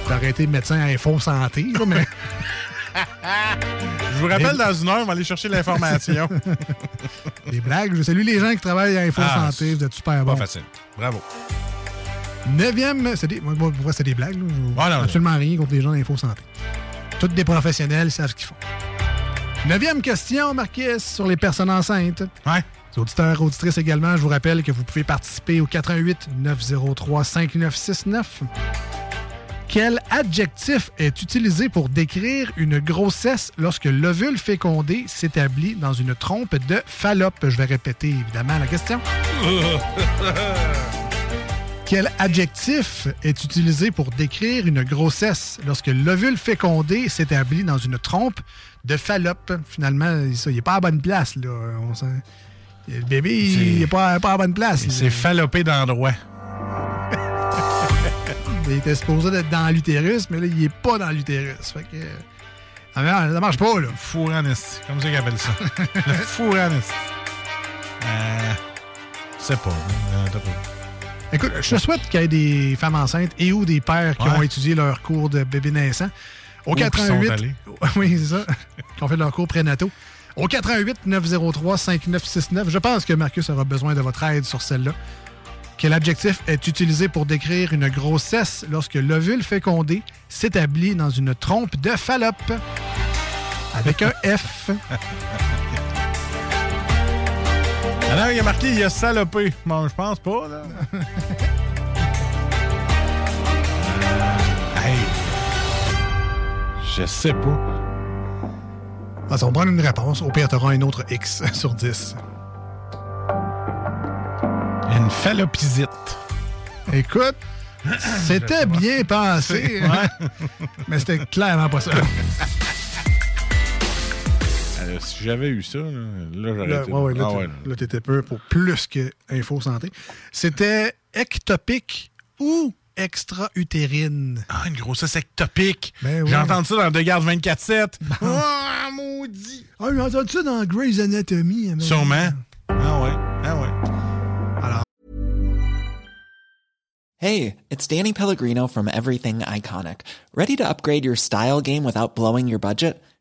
T'aurais été médecin à Info Santé, là, mais Je vous rappelle, dans une heure, on va aller chercher l'information. des blagues. Je salue les gens qui travaillent à Info Ah, Santé. Vous êtes super Pas bons. facile. Bravo. Neuvième, c'est des, moi, moi, c'est des blagues. Là. Ah, non, non. absolument rien contre les gens d'Info Santé. Toutes des professionnels savent ce qu'ils font. Neuvième question, Marquis, sur les personnes enceintes. Ouais. Auditeurs, auditrices également, je vous rappelle que vous pouvez participer au 88 903 5969. Quel adjectif est utilisé pour décrire une grossesse lorsque l'ovule fécondé s'établit dans une trompe de Fallope? Je vais répéter évidemment la question. Quel adjectif est utilisé pour décrire une grossesse lorsque l'ovule fécondé s'établit dans une trompe de Fallope? Finalement, ça, il n'est pas à bonne place. Là. On Le bébé, il n'est pas, pas à la bonne place. là. C'est fallopé d'endroit. Il était supposé être dans l'utérus, mais là, il est pas dans l'utérus. Fait que. Ça marche, ça marche pas, là. Four en esti. Comme ça qu'ils appellent ça. Le four en esti. Euh. C'est pas. euh, t'as pas. Écoute, je te souhaite qu'il y ait des femmes enceintes et ou des pères qui Ouais. ont étudié leur cours de bébé naissant. Au Ou qui sont 88. allés. Oui, c'est ça. qui ont fait leur cours prénataux. Au 88 903 5969. Je pense que Marcus aura besoin de votre aide sur celle-là. Quel adjectif est utilisé pour décrire une grossesse lorsque l'ovule fécondé s'établit dans une trompe de Fallope? Avec un F. Non, il y a marqué, il a salopé. Bon, je pense pas, là. Hey. Je sais pas. On va prendre une réponse. Au pire, t'auras un autre X sur 10. Une fallopisite. Écoute, c'était bien pensé, Ouais. mais c'était clairement pas ça. Euh, si j'avais eu ça, là, j'aurais Là, été- ouais, ouais, là, Ah ouais, là, t'étais peu pour plus que Info Santé. C'était ectopique ou extra-utérine. Ah, une grossesse ectopique. Ben J'ai ouais. entendu ça dans De Garde 24-7. Ah, maudit. Ah, j'ai entendu ça dans Grey's Anatomy. Sûrement. Ah ouais, ah ouais. Hey, it's Danny Pellegrino from Everything Iconic. Ready to upgrade your style game without blowing your budget?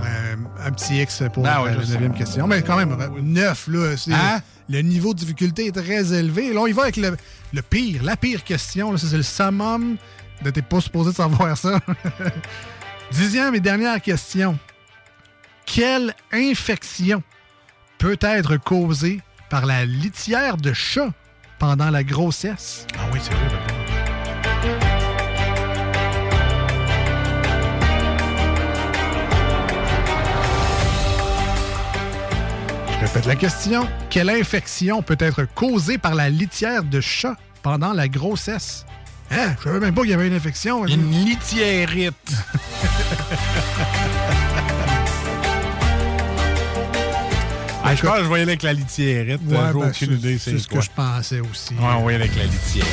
Euh, un petit X pour Ben ouais, la neuvième question. Mais quand même, neuf, là. Hein? Le niveau de difficulté est très élevé. Là, on y va avec le, le pire, la pire question. là. C'est le summum de t'es pas supposé de savoir ça. Dixième et dernière question. Quelle infection peut être causée par la litière de chat pendant la grossesse? Ah oui, c'est vrai, d'accord. Répète la question. Quelle infection peut être causée par la litière de chat pendant la grossesse? Hein? Je savais même pas qu'il y avait une infection. Une litiérite. Ah, je pense que je voyais avec la litiérite. Ouais, ben, aucune c'est- idée c'est ce quoi. que je pensais aussi. Ouais, on voyait avec la litiérite.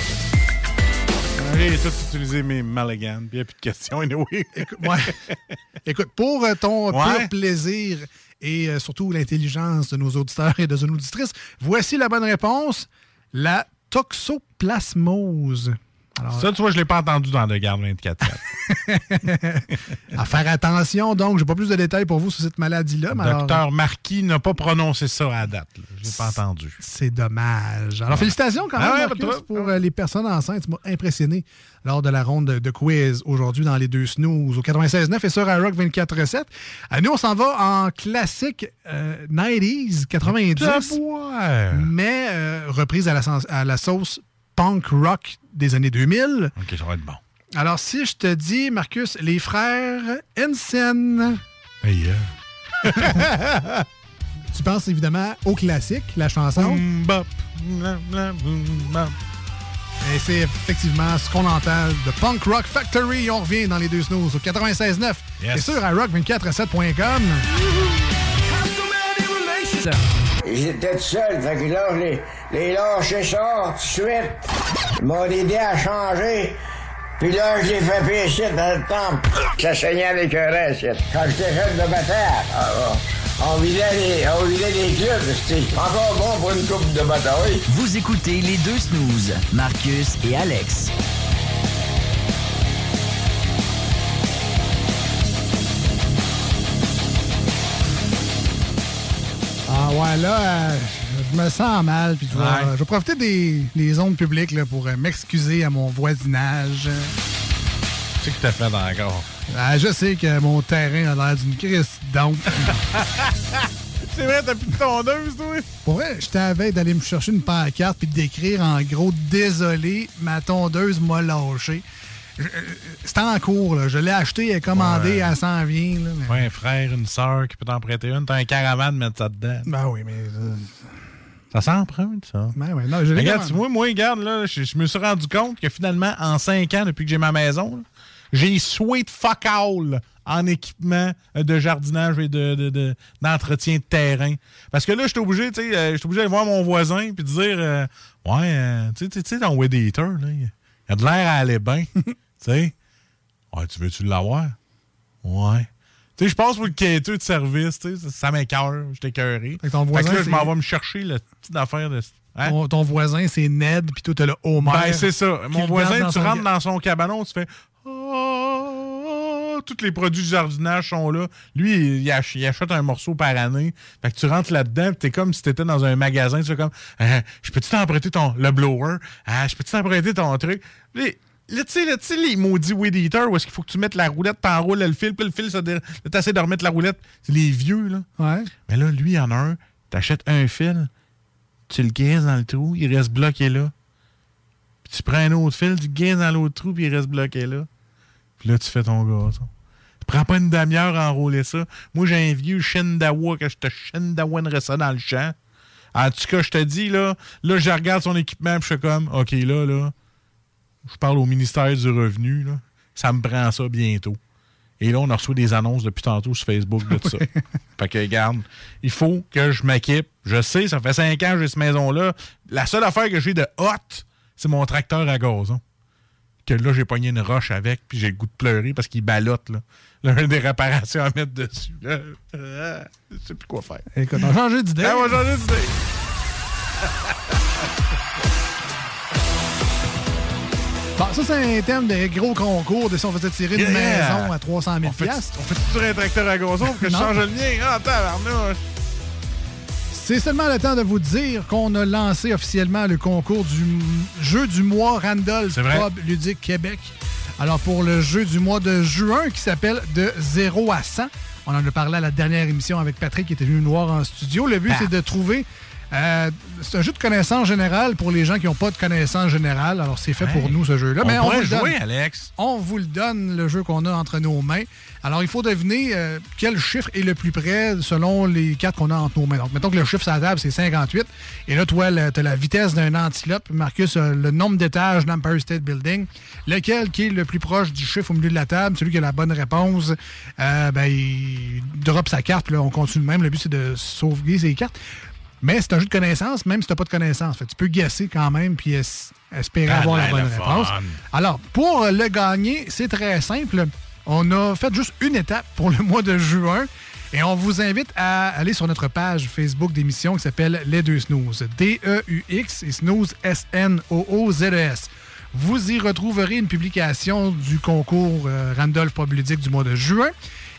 J'ai tout utilisé mes mulligans, puis il n'y a plus de questions, anyway. Ouais. Écoute, pour euh, ton Ouais. pur plaisir et euh, surtout l'intelligence de nos auditeurs et de nos auditrices, voici la bonne réponse. La toxoplasmose. Alors, Ça, tu vois, je l'ai pas entendu dans De Garde 24 à faire attention, donc, j'ai pas plus de détails pour vous sur cette maladie-là. alors, Docteur Marquis n'a pas prononcé ça à date. Je l'ai pas entendu. C'est dommage. Alors, félicitations quand même, Ah ouais, Marcus, pas trop. pour euh, les personnes enceintes. Tu m'as impressionné lors de la ronde de, quiz aujourd'hui dans les deux snooze au 96.9 et sur iRock 24.7. Euh, nous, on s'en va en classique euh, 90s, 90, Ouais. mais euh, reprise à la, sens- à la sauce punk rock des années 2000. OK, ça va être bon. Alors, si je te dis, Marcus, les frères Hensen, Hey, tu penses évidemment au classique, la chanson? bop, bla, bla, boom, bop. Et c'est effectivement ce qu'on entend de Punk Rock Factory. On revient dans les deux snooze au 96.9 Yes. et sur iRock247.com. J'étais tout seul, fait que là, je les, les lâché ça tout de suite. Ils m'ont aidé à changer. Puis là, je l'ai fait pécher dans le temple. Ça saignait avec un reste. Quand j'étais jeune de bataille, ah, ah, on vidait les, on vidait les clubs. C'était encore bon pour une coupe de bataille. Vous écoutez les deux snooze, Marcus et Alex. Ouais, là, euh, je me sens mal. Puis je vais, Ouais. je vais profiter des, des ondes publiques là, pour euh, m'excuser à mon voisinage. Tu sais que t'as fait encore. Ah, je sais que mon terrain a l'air d'une crise d'ombre. C'est vrai, t'as plus de tondeuse, toi? Pour vrai, j'étais à veille d'aller me chercher une pancarte puis d'écrire en gros « Désolé, ma tondeuse m'a lâché ». Je- euh, C'est en cours, là. Je l'ai acheté, elle est commandée, Ouais. elle s'en vient. Là, mais- Ouais, un frère, une sœur qui peut t'en prêter une. T'as un caravane, mettre ça dedans. Ben oui, mais... euh, Ça s'emprunte, ça. Ben ouais, non, je Regarde, vois, moi, regarde, là, je, je me suis rendu compte que finalement, en 5 ans, depuis que j'ai ma maison, j'ai sweet fuck all en équipement euh, de jardinage et de, de- de- d'entretien de, terrain. Parce que là, j'étais obligé, tu sais, euh, j'étais obligé d'aller voir mon voisin puis de dire euh, Ouais, tu sais, tu sais, ton weed eater, là, il il a de l'air à aller bien. Tu sais. Ouais, tu veux-tu l'avoir? Ouais. Tu sais, je passe pour le quêteux de service, tu sais, ça, m'écœure, j'étais écœuré. Fait que ton Fait voisin, que là, je m'en vais me chercher la petite affaire de. Hein? Ton, ton voisin, c'est Ned, puis toi, t'as le Homer. Ben, c'est ça. Mon voisin, tu rentres dans son cabanon, tu fais. Oh, tous les produits du jardinage sont là. Lui, il, ach- il achète un morceau par année. Fait que tu rentres là-dedans, t'es comme si t'étais dans un magasin. Tu fais comme, Euh, je peux-tu t'emprunter ton, le blower? Ah, je peux-tu t'emprunter ton truc? Là, tu sais, les maudits weed eaters où est-ce qu'il faut que tu mettes la roulette, t'enroules le fil, puis le fil, ça dé- t'essaies de remettre la roulette. C'est les vieux, là. Ouais. Mais là, lui, il y en a un. T'achètes un fil, tu le gaises dans le trou, il reste bloqué là. Puis tu prends un autre fil, tu le gaises dans l'autre trou, puis il reste bloqué là. Puis là, tu fais ton gazon. Tu prends pas une demi-heure à enrouler ça. Moi, j'ai un vieux Shendawa que je te Shendawanerais ça dans le champ. En tout cas, je te dis, là, là, je regarde son équipement, puis je suis comme, OK, là, là, je parle au ministère du Revenu, là. Ça me prend ça bientôt. Et là, on a reçu des annonces depuis tantôt sur Facebook de ça. fait que, regarde, il faut que je m'équipe. Je sais, ça fait cinq ans que j'ai cette maison-là. La seule affaire que j'ai de hot, c'est mon tracteur à gazon. Que là, j'ai pogné une roche avec, puis j'ai le goût de pleurer parce qu'il ballotte, là. Là, j'ai des réparations à mettre dessus. là. Euh, je sais plus quoi faire. Écoute, on a changé d'idée. Ah, on va changer d'idée. Bon, ça, c'est un thème de gros concours de si on faisait tirer une Yeah. maison à 300 000 On fait, on fait sur un tracteur à gazon pour que je change le mien? Ah, tabarnouche. C'est seulement le temps de vous dire qu'on a lancé officiellement le concours du jeu du mois Randolph. Pub Ludique Québec. Alors, pour le jeu du mois de juin qui s'appelle De 0 à 100, on en a parlé à la dernière émission avec Patrick qui était venu nous voir en studio. Le but, Ah. c'est de trouver. Euh, c'est un jeu de connaissance générale pour les gens qui n'ont pas de connaissance générale. Alors, c'est fait pour nous, ce jeu-là. On Mais on pourrait vous le donne. jouer, Alex. On vous le donne, le jeu qu'on a entre nos mains. Alors, il faut deviner euh, quel chiffre est le plus près selon les cartes qu'on a entre nos mains. Donc, mettons que le chiffre sur la table, c'est 58. Et là, toi, tu as la vitesse d'un antilope. Marcus a le nombre d'étages d'Empire State Building. Lequel qui est le plus proche du chiffre au milieu de la table, celui qui a la bonne réponse, euh, ben, il drop sa carte. puis Là, on continue de même. Le but, c'est de sauvegarder ses cartes. Mais c'est un jeu de connaissances, même si tu n'as pas de connaissances. Fait tu peux guesser quand même puis es- espérer Ah, avoir la ben, bonne réponse. fun. Alors, pour le gagner, c'est très simple. On a fait juste une étape pour le mois de juin. Et on vous invite à aller sur notre page Facebook d'émission qui s'appelle Les Deux Snooze. D-E-U-X et Snooze S-N-O-O-Z-E-S. Vous y retrouverez une publication du concours euh, Randolph Pub Ludique du mois de juin.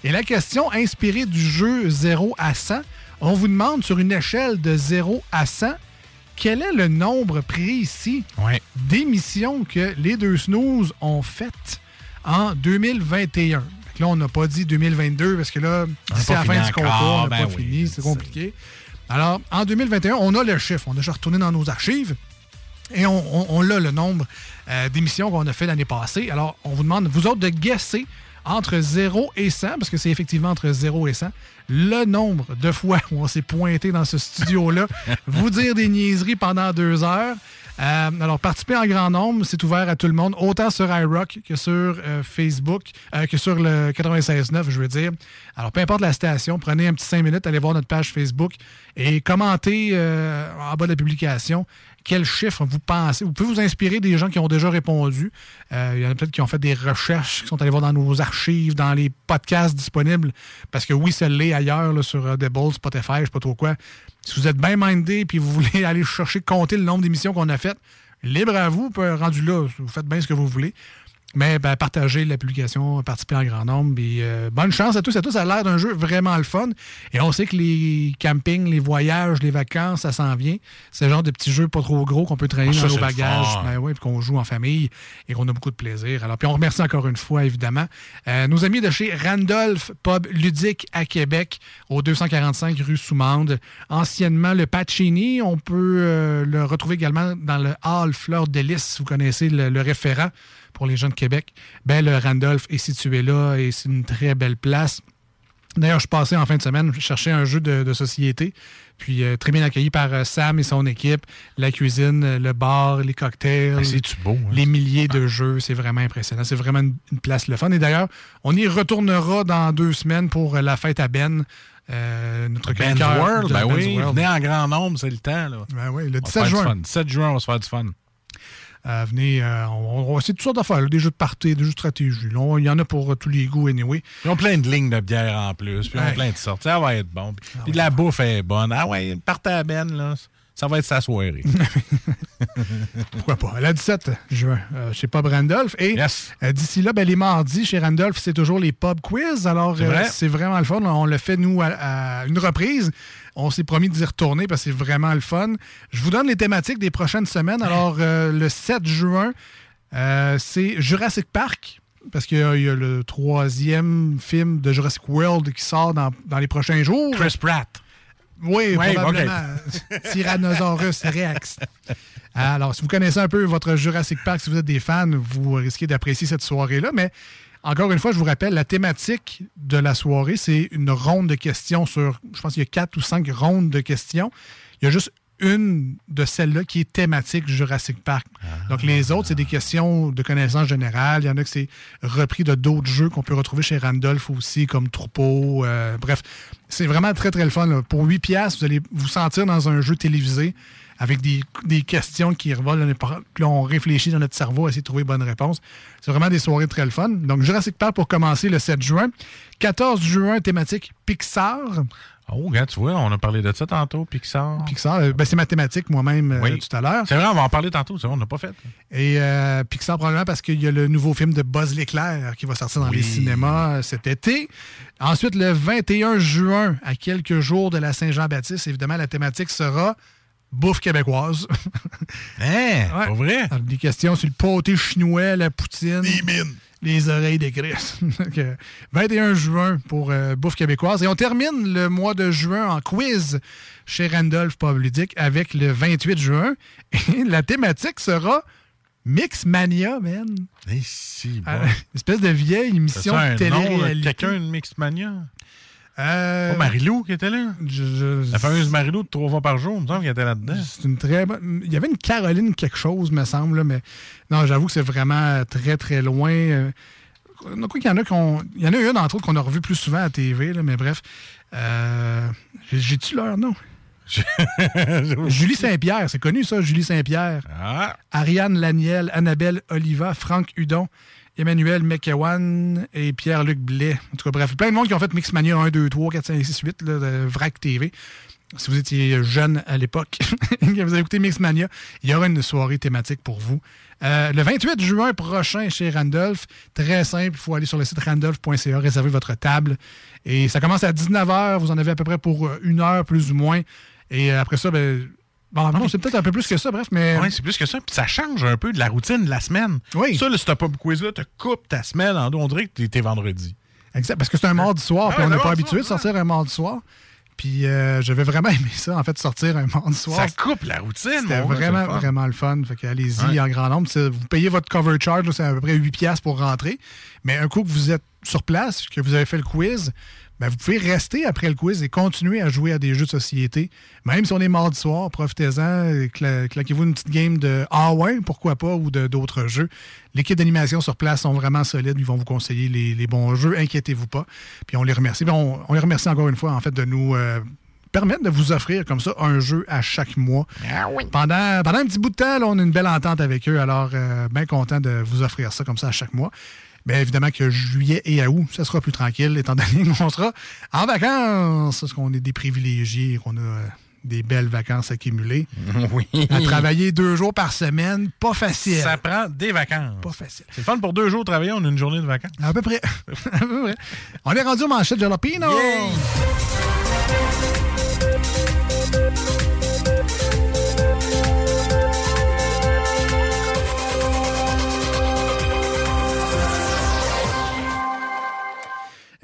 Et la question inspirée du jeu 0 à 100, on vous demande sur une échelle de 0 à 100, quel est le nombre précis d'émissions que les deux snooze ont faites en 2021. Fait que Là, on n'a pas dit 2022 parce que là, d'ici à la fin du concours, encore, on n'a ben pas oui, fini, c'est compliqué. Alors, en 2021, on a le chiffre. On a déjà retourné dans nos archives et on, on- on a le nombre euh, d'émissions qu'on a fait l'année passée. Alors, on vous demande, vous autres, de guesser entre 0 et 100, parce que c'est effectivement entre 0 et 100, le nombre de fois où on s'est pointé dans ce studio-là, vous dire des niaiseries pendant deux heures. Euh, alors, participer en grand nombre, c'est ouvert à tout le monde, autant sur iRock que sur euh, Facebook, euh, que sur le 96.9, je veux dire. Alors, peu importe la station, prenez un petit 5 minutes, allez voir notre page Facebook et commentez en bas de la publication quel chiffre vous pensez? Vous pouvez vous inspirer des gens qui ont déjà répondu. Euh, il y en a peut-être qui ont fait des recherches, qui sont allés voir dans nos archives, dans les podcasts disponibles. Parce que oui, ça l'est ailleurs sur euh, Audible, Spotify, je sais pas trop quoi. Si vous êtes bien mindé et vous voulez aller chercher, compter le nombre d'émissions qu'on a faites, libre à vous, peu- rendu là, vous faites bien ce que vous voulez. Mais ben, partagez la publication, participez en grand nombre. Et, euh, bonne chance à tous et à tous. Ça a l'air d'un jeu vraiment le fun. Et on sait que les campings, les voyages, les vacances, ça s'en vient. C'est le genre de petits jeux pas trop gros qu'on peut traîner Ah, ça, dans nos bagages. Ben oui, puis qu'on joue en famille et qu'on a beaucoup de plaisir. Alors, puis on remercie encore une fois, évidemment, euh, nos amis de chez Randolph Pub Ludique à Québec, au 245 rue Soumande. Anciennement, le Pacini, on peut euh, le retrouver également dans le Hall Fleur de Lys. Vous connaissez le, le référent pour les gens de Québec. Ben, le Randolph est situé là et c'est une très belle place. D'ailleurs, je passé en fin de semaine chercher un jeu de, de société. Puis euh, très bien accueilli par euh, Sam et son équipe. La cuisine, euh, le bar, les cocktails. Ah, beau, hein? Les milliers de jeux. C'est vraiment impressionnant. C'est vraiment une, une place le fun. Et d'ailleurs, on y retournera dans deux semaines pour la fête à Ben. Euh, notre Ben's World, ben Ben's oui, World. venez en grand nombre, c'est le temps. Là. Ben oui, le On va se 17 faire du juin. fun. 17 juin, on va se faire du fun. Euh, venez, euh, on, on va essayer toutes sortes d'affaires, là, des jeux de party, des jeux de stratégie. Là, Il y en a pour euh, tous les goûts, anyway. Ils ont plein de lignes de bière en plus, puis ils ont plein de sortes. Ça va être bon. Puis, puis la bouffe est bonne. Ah ouais, partez à Ben, là. Ça va être sa soirée. Pourquoi pas? La 17 juin, euh, chez Pub Randolph. Et euh, d'ici là, ben, les mardis chez Randolph, c'est toujours les pub quiz. Alors, C'est euh, vrai? vraiment le fun. On le fait, nous, à, à une reprise. On s'est promis d'y retourner parce que c'est vraiment le fun. Je vous donne les thématiques des prochaines semaines. Alors, le 7 juin, c'est Jurassic Park. Parce qu'il y, y a le troisième film de Jurassic World qui sort dans, dans les prochains jours. Chris Pratt. Oui, Oui, probablement. Tyrannosaurus Rex. Alors, si vous connaissez un peu votre Jurassic Park, si vous êtes des fans, vous risquez d'apprécier cette soirée-là. Mais encore une fois, je vous rappelle, la thématique de la soirée, c'est une ronde de questions sur, je pense qu'il y a quatre ou cinq rondes de questions. Il y a juste une de celles-là qui est thématique Jurassic Park. Donc, les autres, c'est des questions de connaissances générales. Il y en a que c'est repris de d'autres jeux qu'on peut retrouver chez Randolph aussi, comme Troupeau. euh, bref, c'est vraiment très, très le fun. là. Pour 8 piastres, vous allez vous sentir dans un jeu télévisé avec des, des questions qui revolent. Puis là, on réfléchit dans notre cerveau à essayer de trouver bonne réponse. C'est vraiment des soirées très le fun. Donc, Jurassic Park pour commencer le 7 juin. 14 juin, thématique Pixar. Oh, regarde, tu vois, on a parlé de ça tantôt, Pixar. Pixar, euh, ben, c'est ma thématique moi-même euh, Oui. tout à l'heure. C'est vrai, on va en parler tantôt, c'est vrai, on n'a pas fait. Et euh, Pixar, probablement parce qu'il y a le nouveau film de Buzz l'éclair qui va sortir dans Oui. les cinémas euh, cet été. Ensuite, le 21 juin, à quelques jours de la Saint-Jean-Baptiste, évidemment, la thématique sera bouffe québécoise. Hein? Ouais. Pas vrai? Alors, des questions sur le pâté chinois, la poutine. Les oreilles de Christ. Donc, euh, 21 juin pour euh, Bouffe québécoise. Et on termine le mois de juin en quiz chez Randolph Public avec le 28 juin. Et la thématique sera Mixmania, man. Eh, si, bon. Euh, espèce de vieille émission de télé-réalité. quelqu'un de Mixmania? Euh, Pas Marilou qui était là? je- La fameuse Marilou de trois fois par jour, il me semble qu'elle était là-dedans. C'est une très bonne. Il y avait une Caroline quelque chose, me semble, là, mais non, j'avoue que c'est vraiment très, très loin. Euh, Quoi qu'il y en a qu'on. Il y en a une, entre autres, qu'on a revu plus souvent à TV, là, mais bref. Euh, j'ai- J'ai-tu leur nom? Julie Saint-Pierre, c'est connu ça, Julie Saint-Pierre. Ah. Ariane Laniel, Annabelle Oliva, Franck Hudon, Emmanuel McEwan et Pierre-Luc Blais. En tout cas, bref, plein de monde qui ont fait Mixmania 1, 2, 3, 4, 5, 6, 8 là, de VRAC TV. Si vous étiez jeune à l'époque, que vous avez écouté Mixmania, il y aura une soirée thématique pour vous. Euh, le 28 juin prochain chez Randolph, très simple, il faut aller sur le site randolph.ca, réserver votre table. Et ça commence à 19h, vous en avez à peu près pour une heure plus ou moins. Et euh, après ça, ben, bon, non, c'est peut-être un peu plus que ça, bref, mais... Oui, c'est plus que ça. Puis ça change un peu de la routine de la semaine. Oui. Ça, le stop-up quiz-là te coupe ta semaine en deux. On dirait que t'es- vendredi. Exact, parce que c'est un mardi soir, Ah puis on n'est pas habitué de sortir un mardi soir. Puis euh, j'avais vraiment aimé ça, en fait, sortir un mardi soir. Ça coupe la routine, C'était vraiment, le fun. vraiment le fun. Fait que allez-y Ouais. en grand nombre. Vous payez votre cover charge, c'est à peu près 8 piastres pour rentrer. Mais un coup que vous êtes sur place, que vous avez fait le quiz, ben, vous pouvez rester après le quiz et continuer à jouer à des jeux de société. Même si on est mardi soir, profitez-en, cla- claquez-vous une petite game de Ah ouais, pourquoi pas, ou d'autres jeux. L'équipe d'animation sur place sont vraiment solides. Ils vont vous conseiller les, les bons jeux. Inquiétez-vous pas. Puis on les remercie. On, on les remercie encore une fois, en fait, de nous euh, permettre de vous offrir comme ça un jeu à chaque mois. Pendant, pendant un petit bout de temps, là, on a une belle entente avec eux. Alors, euh, bien content de vous offrir ça comme ça à chaque mois. Bien évidemment que juillet et août, ça sera plus tranquille, étant donné qu'on sera en vacances, parce qu'on est des privilégiés, qu'on a euh, des belles vacances accumulées. Oui. À travailler deux jours par semaine, pas facile. Ça prend des vacances. Pas facile. C'est fun pour deux jours de travailler, on a une journée de vacances. À peu près. à peu près. On est rendu au manchette Jalapino.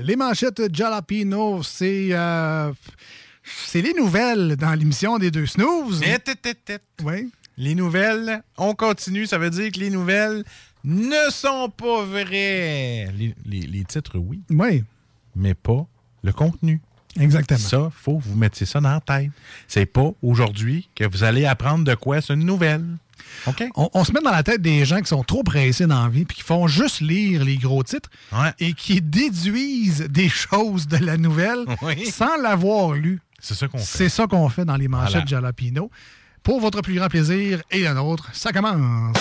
Les manchettes Jalapino, c'est euh, c'est les nouvelles dans l'émission des deux snooze. Oui. Les nouvelles, on continue. Ça veut dire que les nouvelles ne sont pas vraies. Les, les- les titres, oui, Oui. mais pas le contenu. Exactement. Ça, faut que vous mettiez ça dans la tête. C'est pas aujourd'hui que vous allez apprendre de quoi c'est une nouvelle. On, on se met dans la tête des gens qui sont trop pressés dans la vie puis qui font juste lire les gros titres et qui déduisent des choses de la nouvelle Oui. sans l'avoir lu. C'est ça qu'on fait. C'est ça qu'on fait dans les manchettes Voilà. Jalapino. Pour votre plus grand plaisir et le nôtre, ça commence.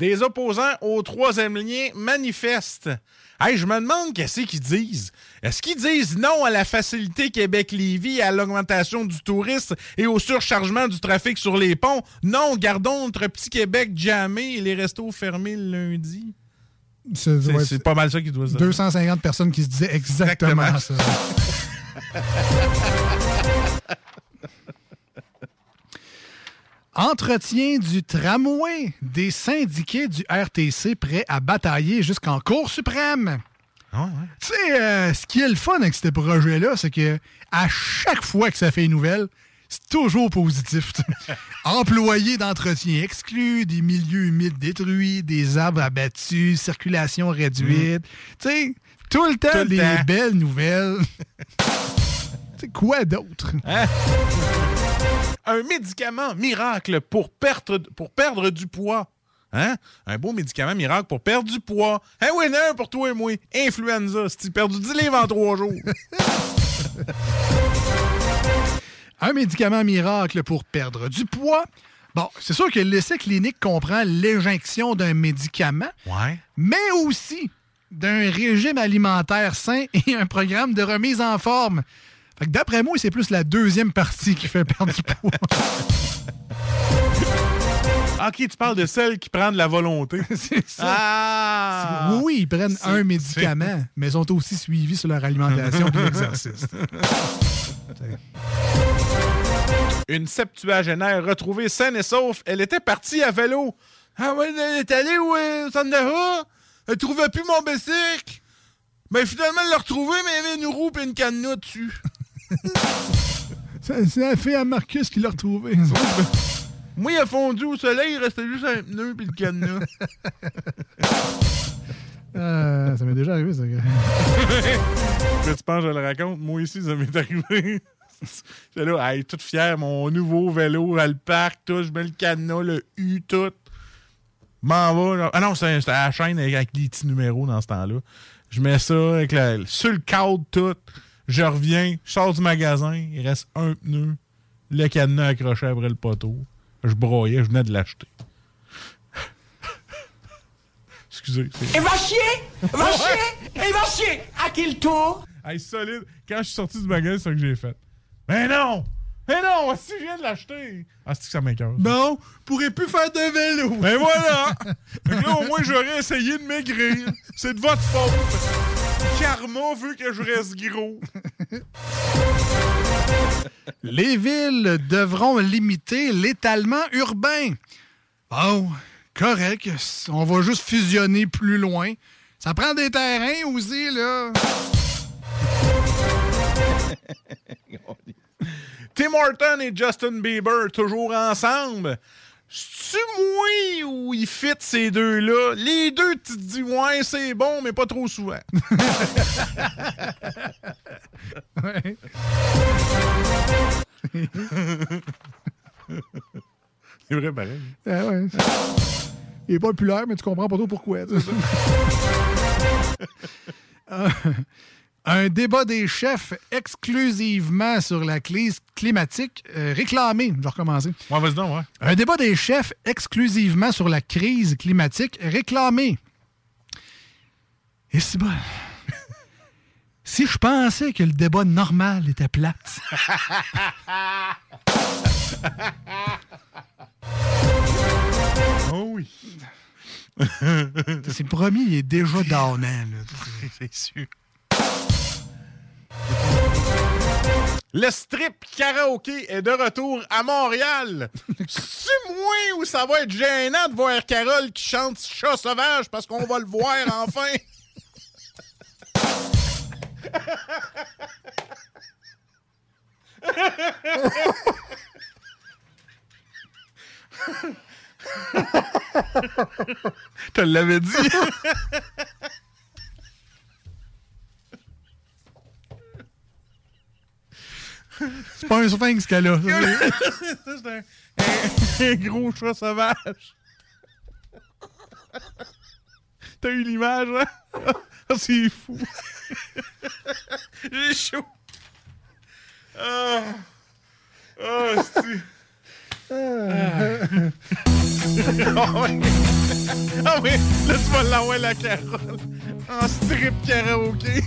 Des opposants au troisième lien manifestent. Hey, je me demande qu'est-ce qu'ils disent. Est-ce qu'ils disent non à la facilité Québec-Lévis, à l'augmentation du tourisme et au surchargement du trafic sur les ponts? Non, gardons notre petit Québec jamais et les restos fermés le lundi. C'est ouais, pas mal ça qu'ils doivent dire. 250 personnes qui se disaient exactement, Exactement. ça. Entretien du tramway des syndiqués du RTC prêts à batailler jusqu'en Cour suprême. Tu sais, euh, ce qui est le fun avec ce projet-là, c'est que à chaque fois que ça fait une nouvelle, c'est toujours positif. Employés d'entretien exclus, des milieux humides détruits, des arbres abattus, circulation réduite. Tu sais, tout le temps, Tout le des temps. belles nouvelles. tu sais, quoi d'autre? Hein? Un médicament miracle pour perdre, pour perdre du poids. Hein? Un beau médicament miracle pour perdre du poids. Un winner pour toi et moi. Influenza, si tu perds du 10 livres en trois jours. Un médicament miracle pour perdre du poids. Bon, c'est sûr que l'essai clinique comprend l'injection d'un médicament, Ouais. mais aussi d'un régime alimentaire sain et un programme de remise en forme. Fait que d'après moi, c'est plus la deuxième partie qui fait perdre du poids. Ok, tu parles de celle qui prend de la volonté. c'est ça. Ah! Oui, oui, ils prennent un médicament, mais ils sont aussi suivis sur leur alimentation et l'exercice. Une septuagénaire retrouvée saine et sauf, elle était partie à vélo. Ah ouais, elle est allée où, euh, Sandra? Elle trouvait plus mon bicycle. Mais finalement, elle l'a retrouvé, mais il y avait une roue et une cadenas dessus. C'est la fille à Marcus qui l'a retrouvé. Moi, il a fondu au soleil, il restait juste un pneu puis le cadenas. Euh, ça m'est déjà arrivé, ça. que tu penses que je le raconte? Moi aussi, ça m'est arrivé. J'étais là, hey, tout fier, mon nouveau vélo à le parc, tout, je mets le cadenas, le U, tout. M'en va. là. Ah non, c'était à la chaîne avec, avec des petits numéros dans ce temps-là. Je mets ça avec la, sur le cadre, tout. Je reviens, je sors du magasin, il reste un pneu, le cadenas accroché après le poteau. Je broyais, je venais de l'acheter. Excusez. Et va chier Va chier Et va chier À qui le tour? Hey, solide. Quand je suis sorti du magasin, c'est ça que j'ai fait. Mais non! Mais non! Si je viens de l'acheter! Ah, c'est que ça m'écoeure. Non, pourrait plus faire de vélo. Mais voilà! Fait que là, au moins, j'aurais essayé de maigrir. C'est de votre faute. Karma veut que je reste gros. Les villes devront limiter l'étalement urbain. Oh, correct. On va juste fusionner plus loin. Ça prend des terrains aussi, là. Tim Horton et Justin Bieber, toujours ensemble. C'est-tu moi ou ils fit ces deux-là? Les deux, tu te dis, ouais, c'est bon, mais pas trop souvent. Ouais. c'est vrai, pareil. Ah ouais. Il est pas populaire, mais tu comprends pas trop pourquoi. Un débat des chefs exclusivement sur la crise climatique euh, réclamé. Je vais recommencer. Ouais, vas-y donc, ouais. Un débat des chefs exclusivement sur la crise climatique réclamé. Et c'est bon. si je pensais que le débat normal était plate. oh oui. c'est le premier, il est déjà donnant. C'est sûr. Le strip karaoké est de retour à Montréal. C'est moi ou ça va être gênant de voir Carole qui chante Chat sauvage parce qu'on va le voir enfin? Te l'avais dit. C'est pas un sphinx qu'elle a. C'est un, gros chat sauvage. T'as eu l'image, hein? Ah, c'est fou. J'ai chaud. Ah. Ah, c'est... Ah. Ah ouais. Ah oui, là tu vas l'envoyer la Carole en strip karaoké.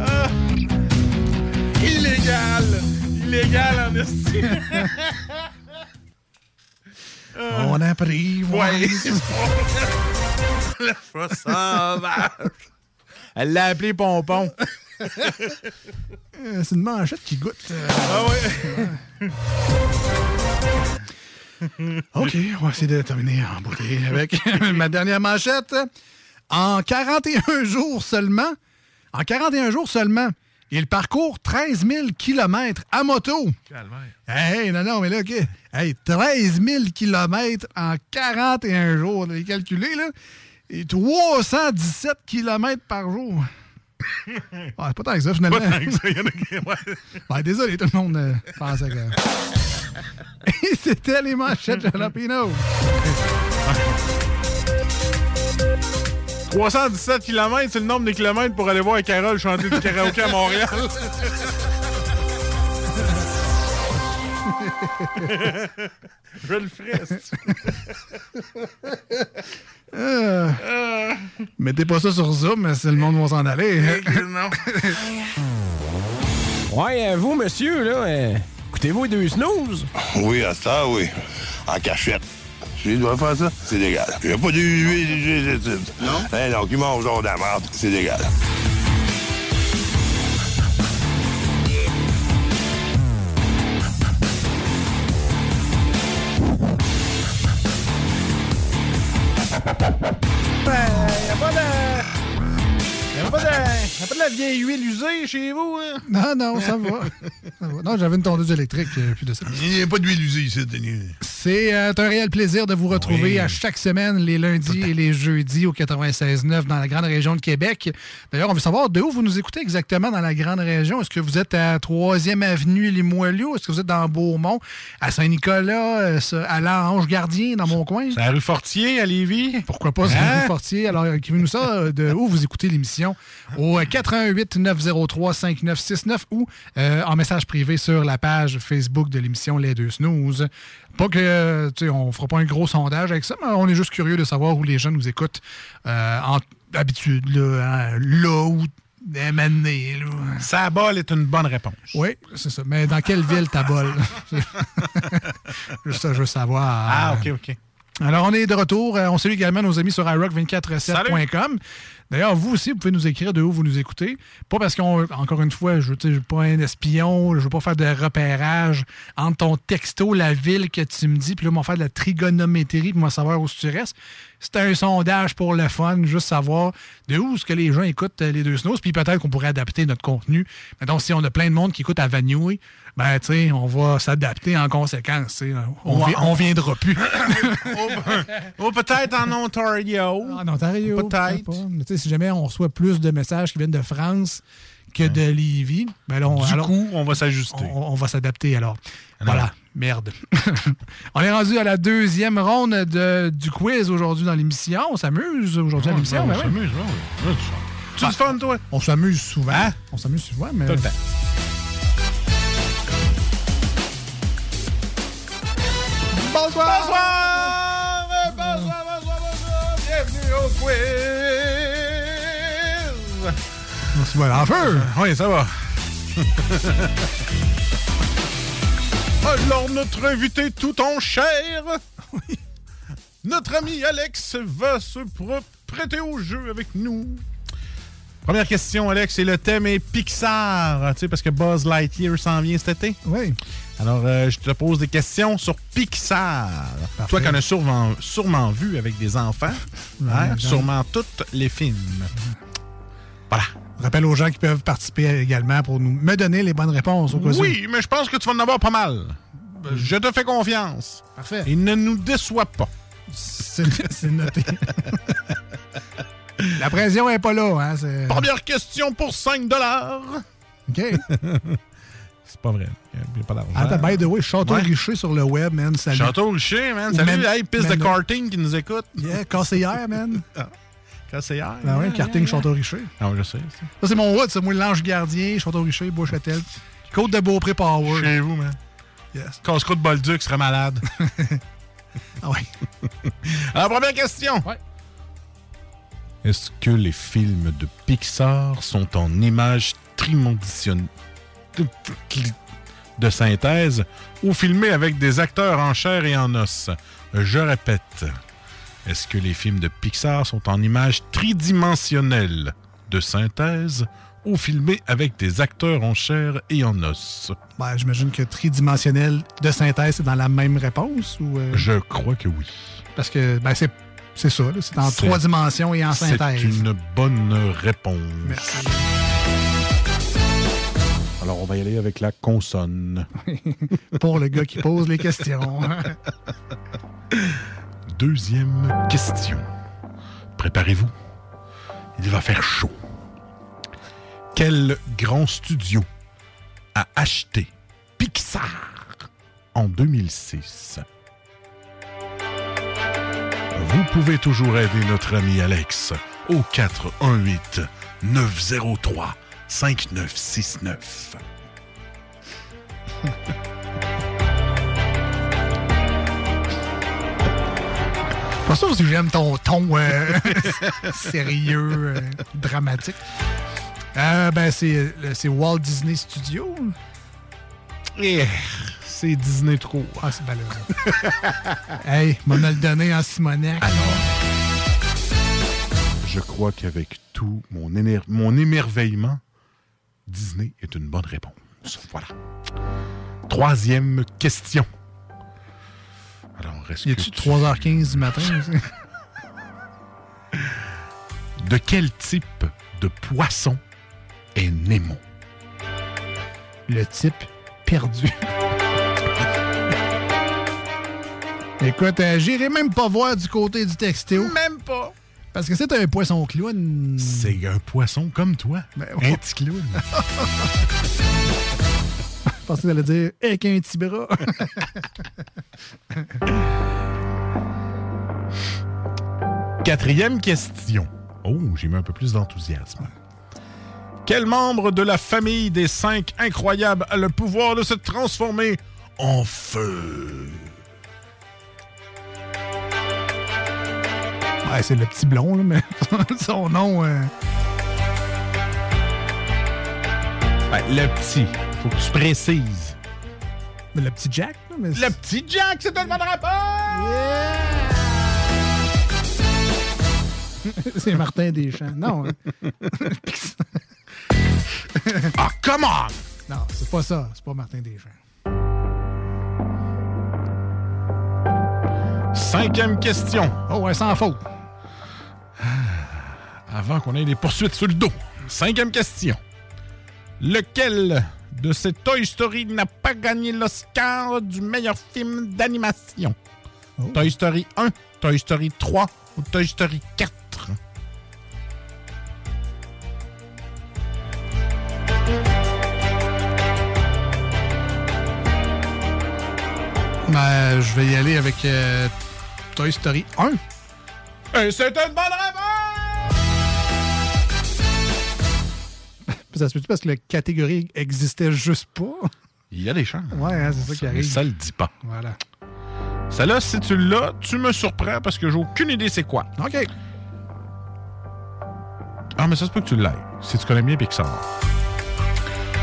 Ah. Illégal! Illégal en esti. On a pris. Ouais. Le chat sauvage. Elle l'a appelé Pompon. Euh, C'est une manchette qui goûte. euh, Ah ouais. OK, on va essayer de terminer en beauté avec ma dernière manchette. En 41 jours seulement, en 41 jours seulement, il parcourt 13 000 km à moto. Hey, non, non, mais là, OK. Hey, 13 000 km en 41 jours. Les calculer, là. Et 317 km par jour. C'est pas tant que ça, finalement. Pas tant que ça, il y en a qui- ouais. Ouais, désolé, tout le monde euh, pensait que. Et c'était les manchettes Jalapino. 317 km, c'est le nombre de kilomètres pour aller voir Carole chanter du karaoké à Montréal. Je le ferai. Euh, Mettez pas ça sur Zoom, mais c'est le monde va s'en aller. non. Ouais, euh, vous, monsieur, là, euh, écoutez-vous deux snooze? Oui, à ça, oui. En cachette. Je dois faire ça, c'est légal. Il n'y a pas de Non? Eh non, qui mange genre de la merde, c'est légal. la vieille huile usée chez vous? Hein? Non, non, ça va. Non, j'avais une tondeuse électrique, euh, de ça. Il n'y a pas d'huile usée ici, Denis. C'est euh, un réel plaisir de vous retrouver à chaque semaine, les lundis et les jeudis au 96.9 dans la grande région de Québec. D'ailleurs, on veut savoir de où vous nous écoutez exactement dans la grande région. Est-ce que vous êtes à 3e Avenue Limoilou? Est-ce que vous êtes dans Beaumont, à Saint-Nicolas, euh, à l'Ange Gardien, dans mon coin? C'est la rue Fortier, à Lévis. Pourquoi pas, c'est la rue hein? Fortier? Alors, écrivez-nous ça de où vous écoutez l'émission? Au 80 418-903-5969 ou euh, en message privé sur la page Facebook de l'émission Les Deux Snooze. Pas que, tu on fera pas un gros sondage avec ça, mais on est juste curieux de savoir où les jeunes nous écoutent euh, en habitude, là, hein, là où Sabol est une bonne réponse. Oui, c'est ça. Mais dans quelle ville Tabol? Juste ça, je veux savoir. Ah, OK, OK. Alors, on est de retour. Euh, on salue également nos amis sur iRock247.com. D'ailleurs, vous aussi, vous pouvez nous écrire de où vous nous écoutez. Pas parce qu'on, encore une fois, je ne suis pas un espion, je veux pas faire de repérage entre ton texto, la ville que tu me dis, puis là, on va faire de la trigonométrie, va savoir où tu restes. C'est un sondage pour le fun, juste savoir de où est-ce que les gens écoutent euh, les deux snows, puis peut-être qu'on pourrait adapter notre contenu. Mettons, si on a plein de monde qui écoute à Vanoui, ben, tu sais, on va s'adapter en conséquence. On, Ouais. vi- on viendra plus. Ou peut-être en Ontario. En Ontario. Peut-être. si jamais on reçoit plus de messages qui viennent de France que de Lévis, ben là, on, Du alors- coup, on va s'ajuster. on, on va s'adapter alors. Voilà, merde. on est rendu à la deuxième ronde de- du quiz aujourd'hui dans l'émission. On s'amuse aujourd'hui à l'émission. on ben oui. s'amuse, ouais, ouais. Tu Ben, le fun, toi? On s'amuse souvent. On s'amuse souvent, mais. Tout le temps. Bonsoir! Bonsoir! Bonsoir, bonsoir, bonsoir! Bienvenue au quiz! On se voit en feu! Oui, ça va. Alors, notre invité tout en chair, notre ami Alex va se pr- prêter au jeu avec nous. Première question, Alex, et le thème est Pixar, tu sais, parce que Buzz Lightyear s'en vient cet été. Oui. Alors, euh, je te pose des questions sur Pixar. Toi qui en as sûrement, sûrement vu avec des enfants, hein, sûrement tous les films. Voilà. Rappelle aux gens qui peuvent participer également pour nous me donner les bonnes réponses au cas. Oui, mais je pense que tu vas en avoir pas mal. Je te fais confiance. Parfait. Et ne nous déçois pas. C'est noté. La pression est pas là. Hein, Première question pour 5 OK. C'est pas vrai. Il n'y a pas d'argent. Attends, by the way, Château Ouais. Richer sur le web, man. Salut. Château Richer, man. Ou Salut, hey, piste de karting qui nous écoute. Yeah, KCR, man. KCR. Ben ouais, yeah, karting yeah, Château Richer. yeah. Ah, je sais. ça. Ça, c'est mon hood, c'est moi, l'ange gardien, Château Richer, Bois-Châtel. Côte de Beaupré Power. Chez vous, man. Yes. Casse-croûte Bolduc serait malade. Ah ouais. Alors, première question. Est-ce que les films de Pixar sont en images tridimensionnelles de synthèse ou filmés avec des acteurs en chair et en os? Je répète. Est-ce que les films de Pixar sont en images tridimensionnelles de synthèse ou filmés avec des acteurs en chair et en os? Ben, j'imagine que tridimensionnel de synthèse, c'est dans la même réponse ou. euh, Je crois que oui. Parce que, ben, c'est. C'est ça, c'est en C'est- trois dimensions et en C'est synthèse. une bonne réponse. Merci. Alors, on va y aller avec la consonne. Pour le gars qui pose les questions. Deuxième question. Préparez-vous. Il va faire chaud. Quel grand studio a acheté Pixar en 2006? Vous pouvez toujours aider notre ami Alex au 418 903 5969. Pas sûr si j'aime ton ton euh, sérieux, euh, dramatique. Euh, ben, c'est c'est Walt Disney Studio. C'est Disney trop. Ah, c'est malheureux. hey, m'a me le donné en Simonac. Je crois qu'avec tout mon, éner- mon émerveillement, Disney est une bonne réponse. Voilà. Troisième question. Alors, est-ce Y a-tu tu- 3h15 du matin? De quel type de poisson est Nemo? Le type perdu. Écoute, euh, j'irai même pas voir du côté du texto. Même pas. Parce que c'est un poisson clown. C'est un poisson comme toi. Ben, un petit clown. Je pensais que dire avec un petit bras. Quatrième question. Oh, j'ai mis un peu plus d'enthousiasme. Quel membre de la famille des cinq incroyables a le pouvoir de se transformer en feu? ouais, c'est le petit blond, là, mais son nom. euh, Ben, le petit. Faut que tu précises. mais le petit Jack. là, mais Le petit Jack, c'est une bonne réponse! c'est Martin Deschamps. Non. hein. Ah, come on! Non, c'est pas ça. C'est pas Martin Deschamps. Cinquième question. Oh, ouais, sans faute. Avant qu'on ait des poursuites sur le dos. Cinquième question. Lequel de ces Toy Story n'a pas gagné l'Oscar du meilleur film d'animation? Toy Story 1, Toy Story 3 ou Toy Story 4? Ben, je vais y aller avec euh, Toy Story 1. Et c'est une bonne réponse! Ça se peut-tu parce que la catégorie existait juste pas? Il y a des chances. Ouais, hein, c'est ça qui Mais arrive. ça le dit pas. Voilà. Celle-là, si tu l'as, tu me surprends parce que j'ai aucune idée c'est quoi. OK. Ah, mais ça se peut que tu l'aies, si tu connais bien Pixar.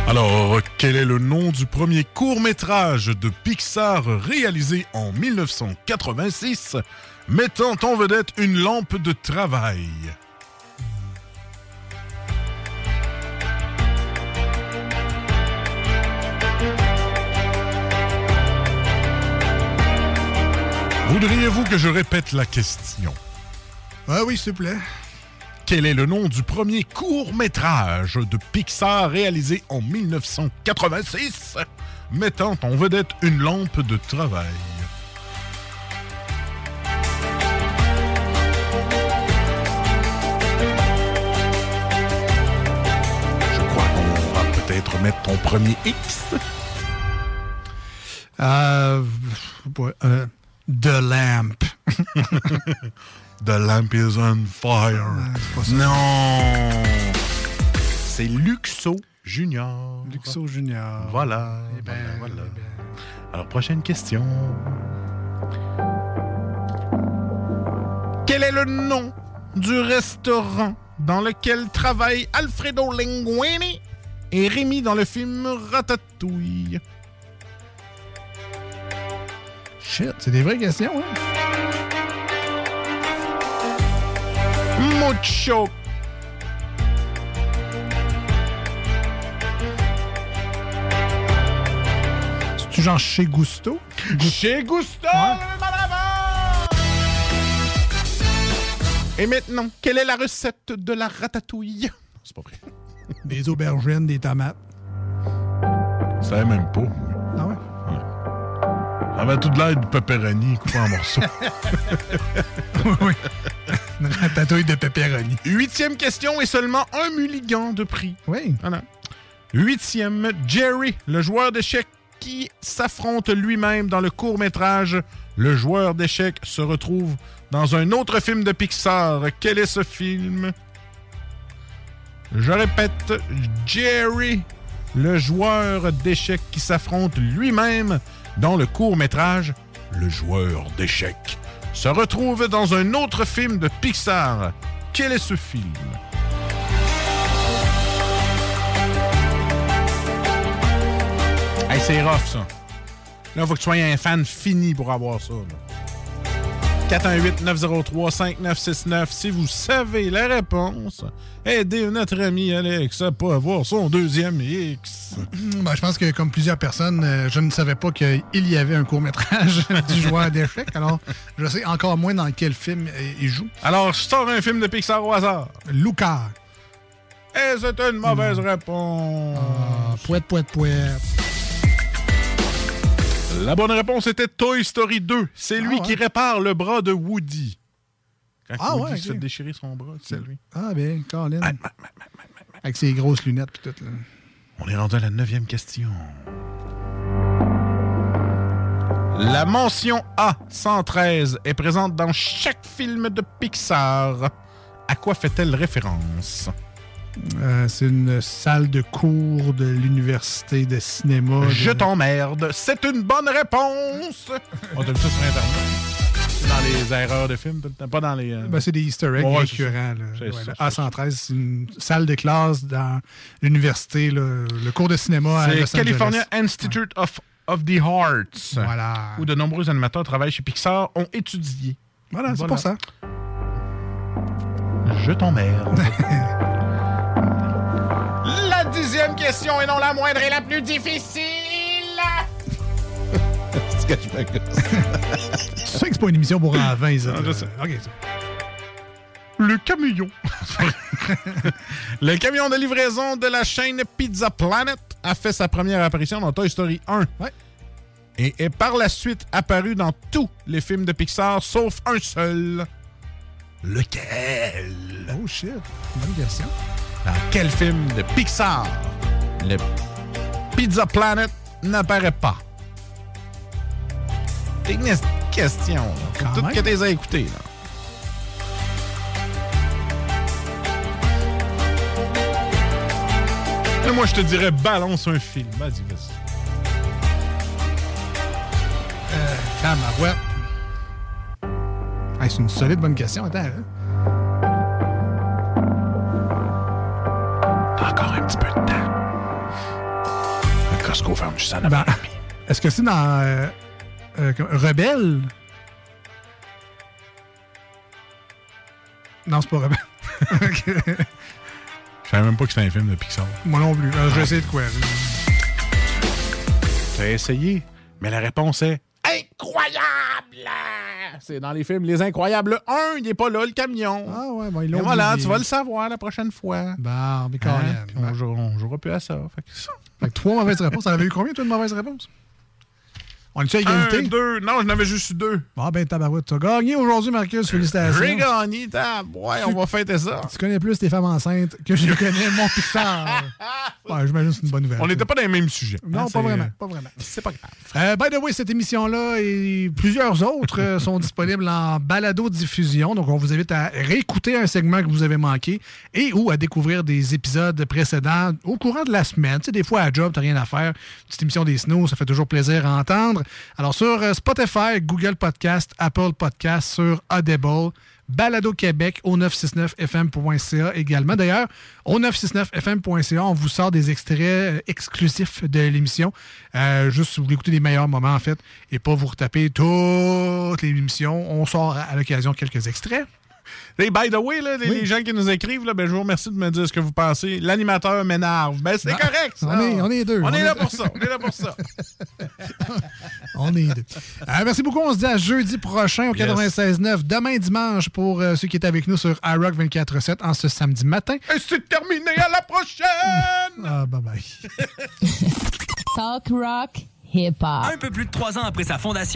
Alors, quel est le nom du premier court-métrage de Pixar réalisé en 1986, mettant en vedette une lampe de travail? Voudriez-vous que je répète la question? Ah oui, s'il te plaît. Quel est le nom du premier court-métrage de Pixar réalisé en 1986, mettant en vedette une lampe de travail? Je crois qu'on va peut-être mettre ton premier X. Euh, euh The Lamp. The lamp is on fire. non! C'est Luxo Junior. Luxo Junior. Voilà. Eh ben, voilà, voilà. Alors, prochaine question. Quel est le nom du restaurant dans lequel travaillent Alfredo Linguini et Rémi dans le film Ratatouille? Shit, c'est des vraies questions, hein? Mucho. C'est-tu genre chez Gusto? Chez Gusto! Et maintenant, quelle est la recette de la ratatouille? C'est pas vrai. Des aubergines, des tomates. Savais même pas. Ah ouais? Ça avait tout de l'air de pepperoni coupé en morceaux. oui. Une ratatouille de pepperoni. Huitième question et seulement un mulligan de prix. Oui. Voilà. Huitième, Jerry, le joueur d'échecs qui s'affronte lui-même dans le court-métrage Le joueur d'échecs se retrouve dans un autre film de Pixar. Quel est ce film? Je répète, Jerry, le joueur d'échecs qui s'affronte lui-même dans le court-métrage Le joueur d'échecs se retrouve dans un autre film de Pixar. Quel est ce film? Hey, c'est rough, ça. Là, il faut que tu sois un fan fini pour avoir ça. 418-903-5969. Si vous savez la réponse, aidez notre ami Alex à pas avoir son deuxième X. Ben, je pense que, comme plusieurs personnes, euh, je ne savais pas qu'il y avait un court-métrage du joueur d'échecs. Alors, je sais encore moins dans quel film euh, il joue. Alors, je sors un film de Pixar au hasard. Luca. Et c'est une mauvaise réponse? Ah, pouette, pouette, pouette. La bonne réponse était Toy Story 2. C'est lui Ah ouais. qui répare le bras de Woody. Quand Ah Woody ouais, se ok. fait déchirer son bras, c'est lui. Ah, ben, Colin. Avec ses grosses lunettes pis tout. Là. On est rendu à la neuvième question. La mention A113 est présente dans chaque film de Pixar. À quoi fait-elle référence? Euh, c'est une salle de cours de l'université de cinéma. de- Je t'emmerde. C'est une bonne réponse. On a vu ça sur Internet. C'est dans les erreurs de films, pas dans les... euh, Ben, c'est des easter eggs Ouais, récurrents. là. C'est Ouais, ça, le c'est A113, c'est une salle de classe dans l'université, le cours de cinéma à Los C'est California Angeles. Institute of, of the Arts. Voilà. Où de nombreux animateurs travaillent chez Pixar ont étudié. Voilà, c'est pour ça. Je t'emmerde. question et non la moindre et la plus difficile. C'est que je me gosse. Tu sais que c'est pas une émission pour en 20, ça. Je là. sais. OK. ça. Le camion. le camion de livraison de la chaîne Pizza Planet a fait sa première apparition dans Toy Story 1. Et est par la suite apparu dans tous les films de Pixar, sauf un seul. Lequel? Oh shit. Bonne question. Dans quel film de Pixar? Le Pizza Planet n'apparaît pas? C'est une question. là. Tout que t'es à écouter. Là. Là, moi, je te dirais balance un film. Vas-y, vas-y. Euh. Hey, c'est une solide bonne question. Attends. hein. Juste en avant. Ben, Est-ce que c'est dans euh, euh, Rebelle? Non, c'est pas Rebelle. Je savais même pas que c'était un film de Pixar. Moi non plus. Alors, je vais essayer de quoi? T'as essayé, mais la réponse est incroyable! C'est dans les films Les Incroyables 1, il est pas là, le camion. Ah ouais, bon, ils Et l'ont voilà, oublié. tu vas le savoir la prochaine fois. Bon, mais Hein? Puis On, jouera, on jouera plus à ça. Fait que ça. Fait trois mauvaises réponses. T'en avais eu combien, toi, de mauvaises réponses? On est-tu à Un, égalité? deux. Non, je n'avais juste eu deux. Ah ben tabarouette, tu as gagné aujourd'hui, Marcus. Félicitations. J'ai gagné, tab. Ouais, on va fêter ça. Tu connais plus tes femmes enceintes que je connais mon Pixar. ouais, j'imagine que c'est une bonne nouvelle. On n'était pas dans les mêmes sujets. Non, Hein, pas vraiment, pas vraiment. C'est pas grave. Euh, by the way, cette émission-là et plusieurs autres euh, sont disponibles en balado-diffusion. Donc, on vous invite à réécouter un segment que vous avez manqué et ou à découvrir des épisodes précédents au courant de la semaine. Tu sais, des fois, à job, t'as rien à faire. Petite émission des snows, ça fait toujours plaisir à entendre. Alors, sur euh, Spotify, Google Podcast, Apple Podcast, sur Audible, Balado Québec au 969fm.ca également. D'ailleurs, au 969fm.ca, on vous sort des extraits euh, exclusifs de l'émission. Euh, juste si vous voulez écouter les meilleurs moments, en fait, et pas vous retaper toutes les émissions. On sort à l'occasion quelques extraits. Hey, by the way, là, les, les gens qui nous écrivent, là, ben, je vous remercie de me dire ce que vous pensez. L'animateur m'énerve. Ben, c'est Ah, correct. ça. on est- on est deux. On, On est est- là pour ça. On est là pour ça. On est deux. Euh, merci beaucoup. On se dit à jeudi prochain au Yes. 96.9. Demain dimanche pour euh, ceux qui étaient avec nous sur iRock 24.7 en ce samedi matin. Et c'est terminé. À la prochaine. Ah, bye bye. Talk rock, hip hop. Un peu plus de trois ans après sa fondation.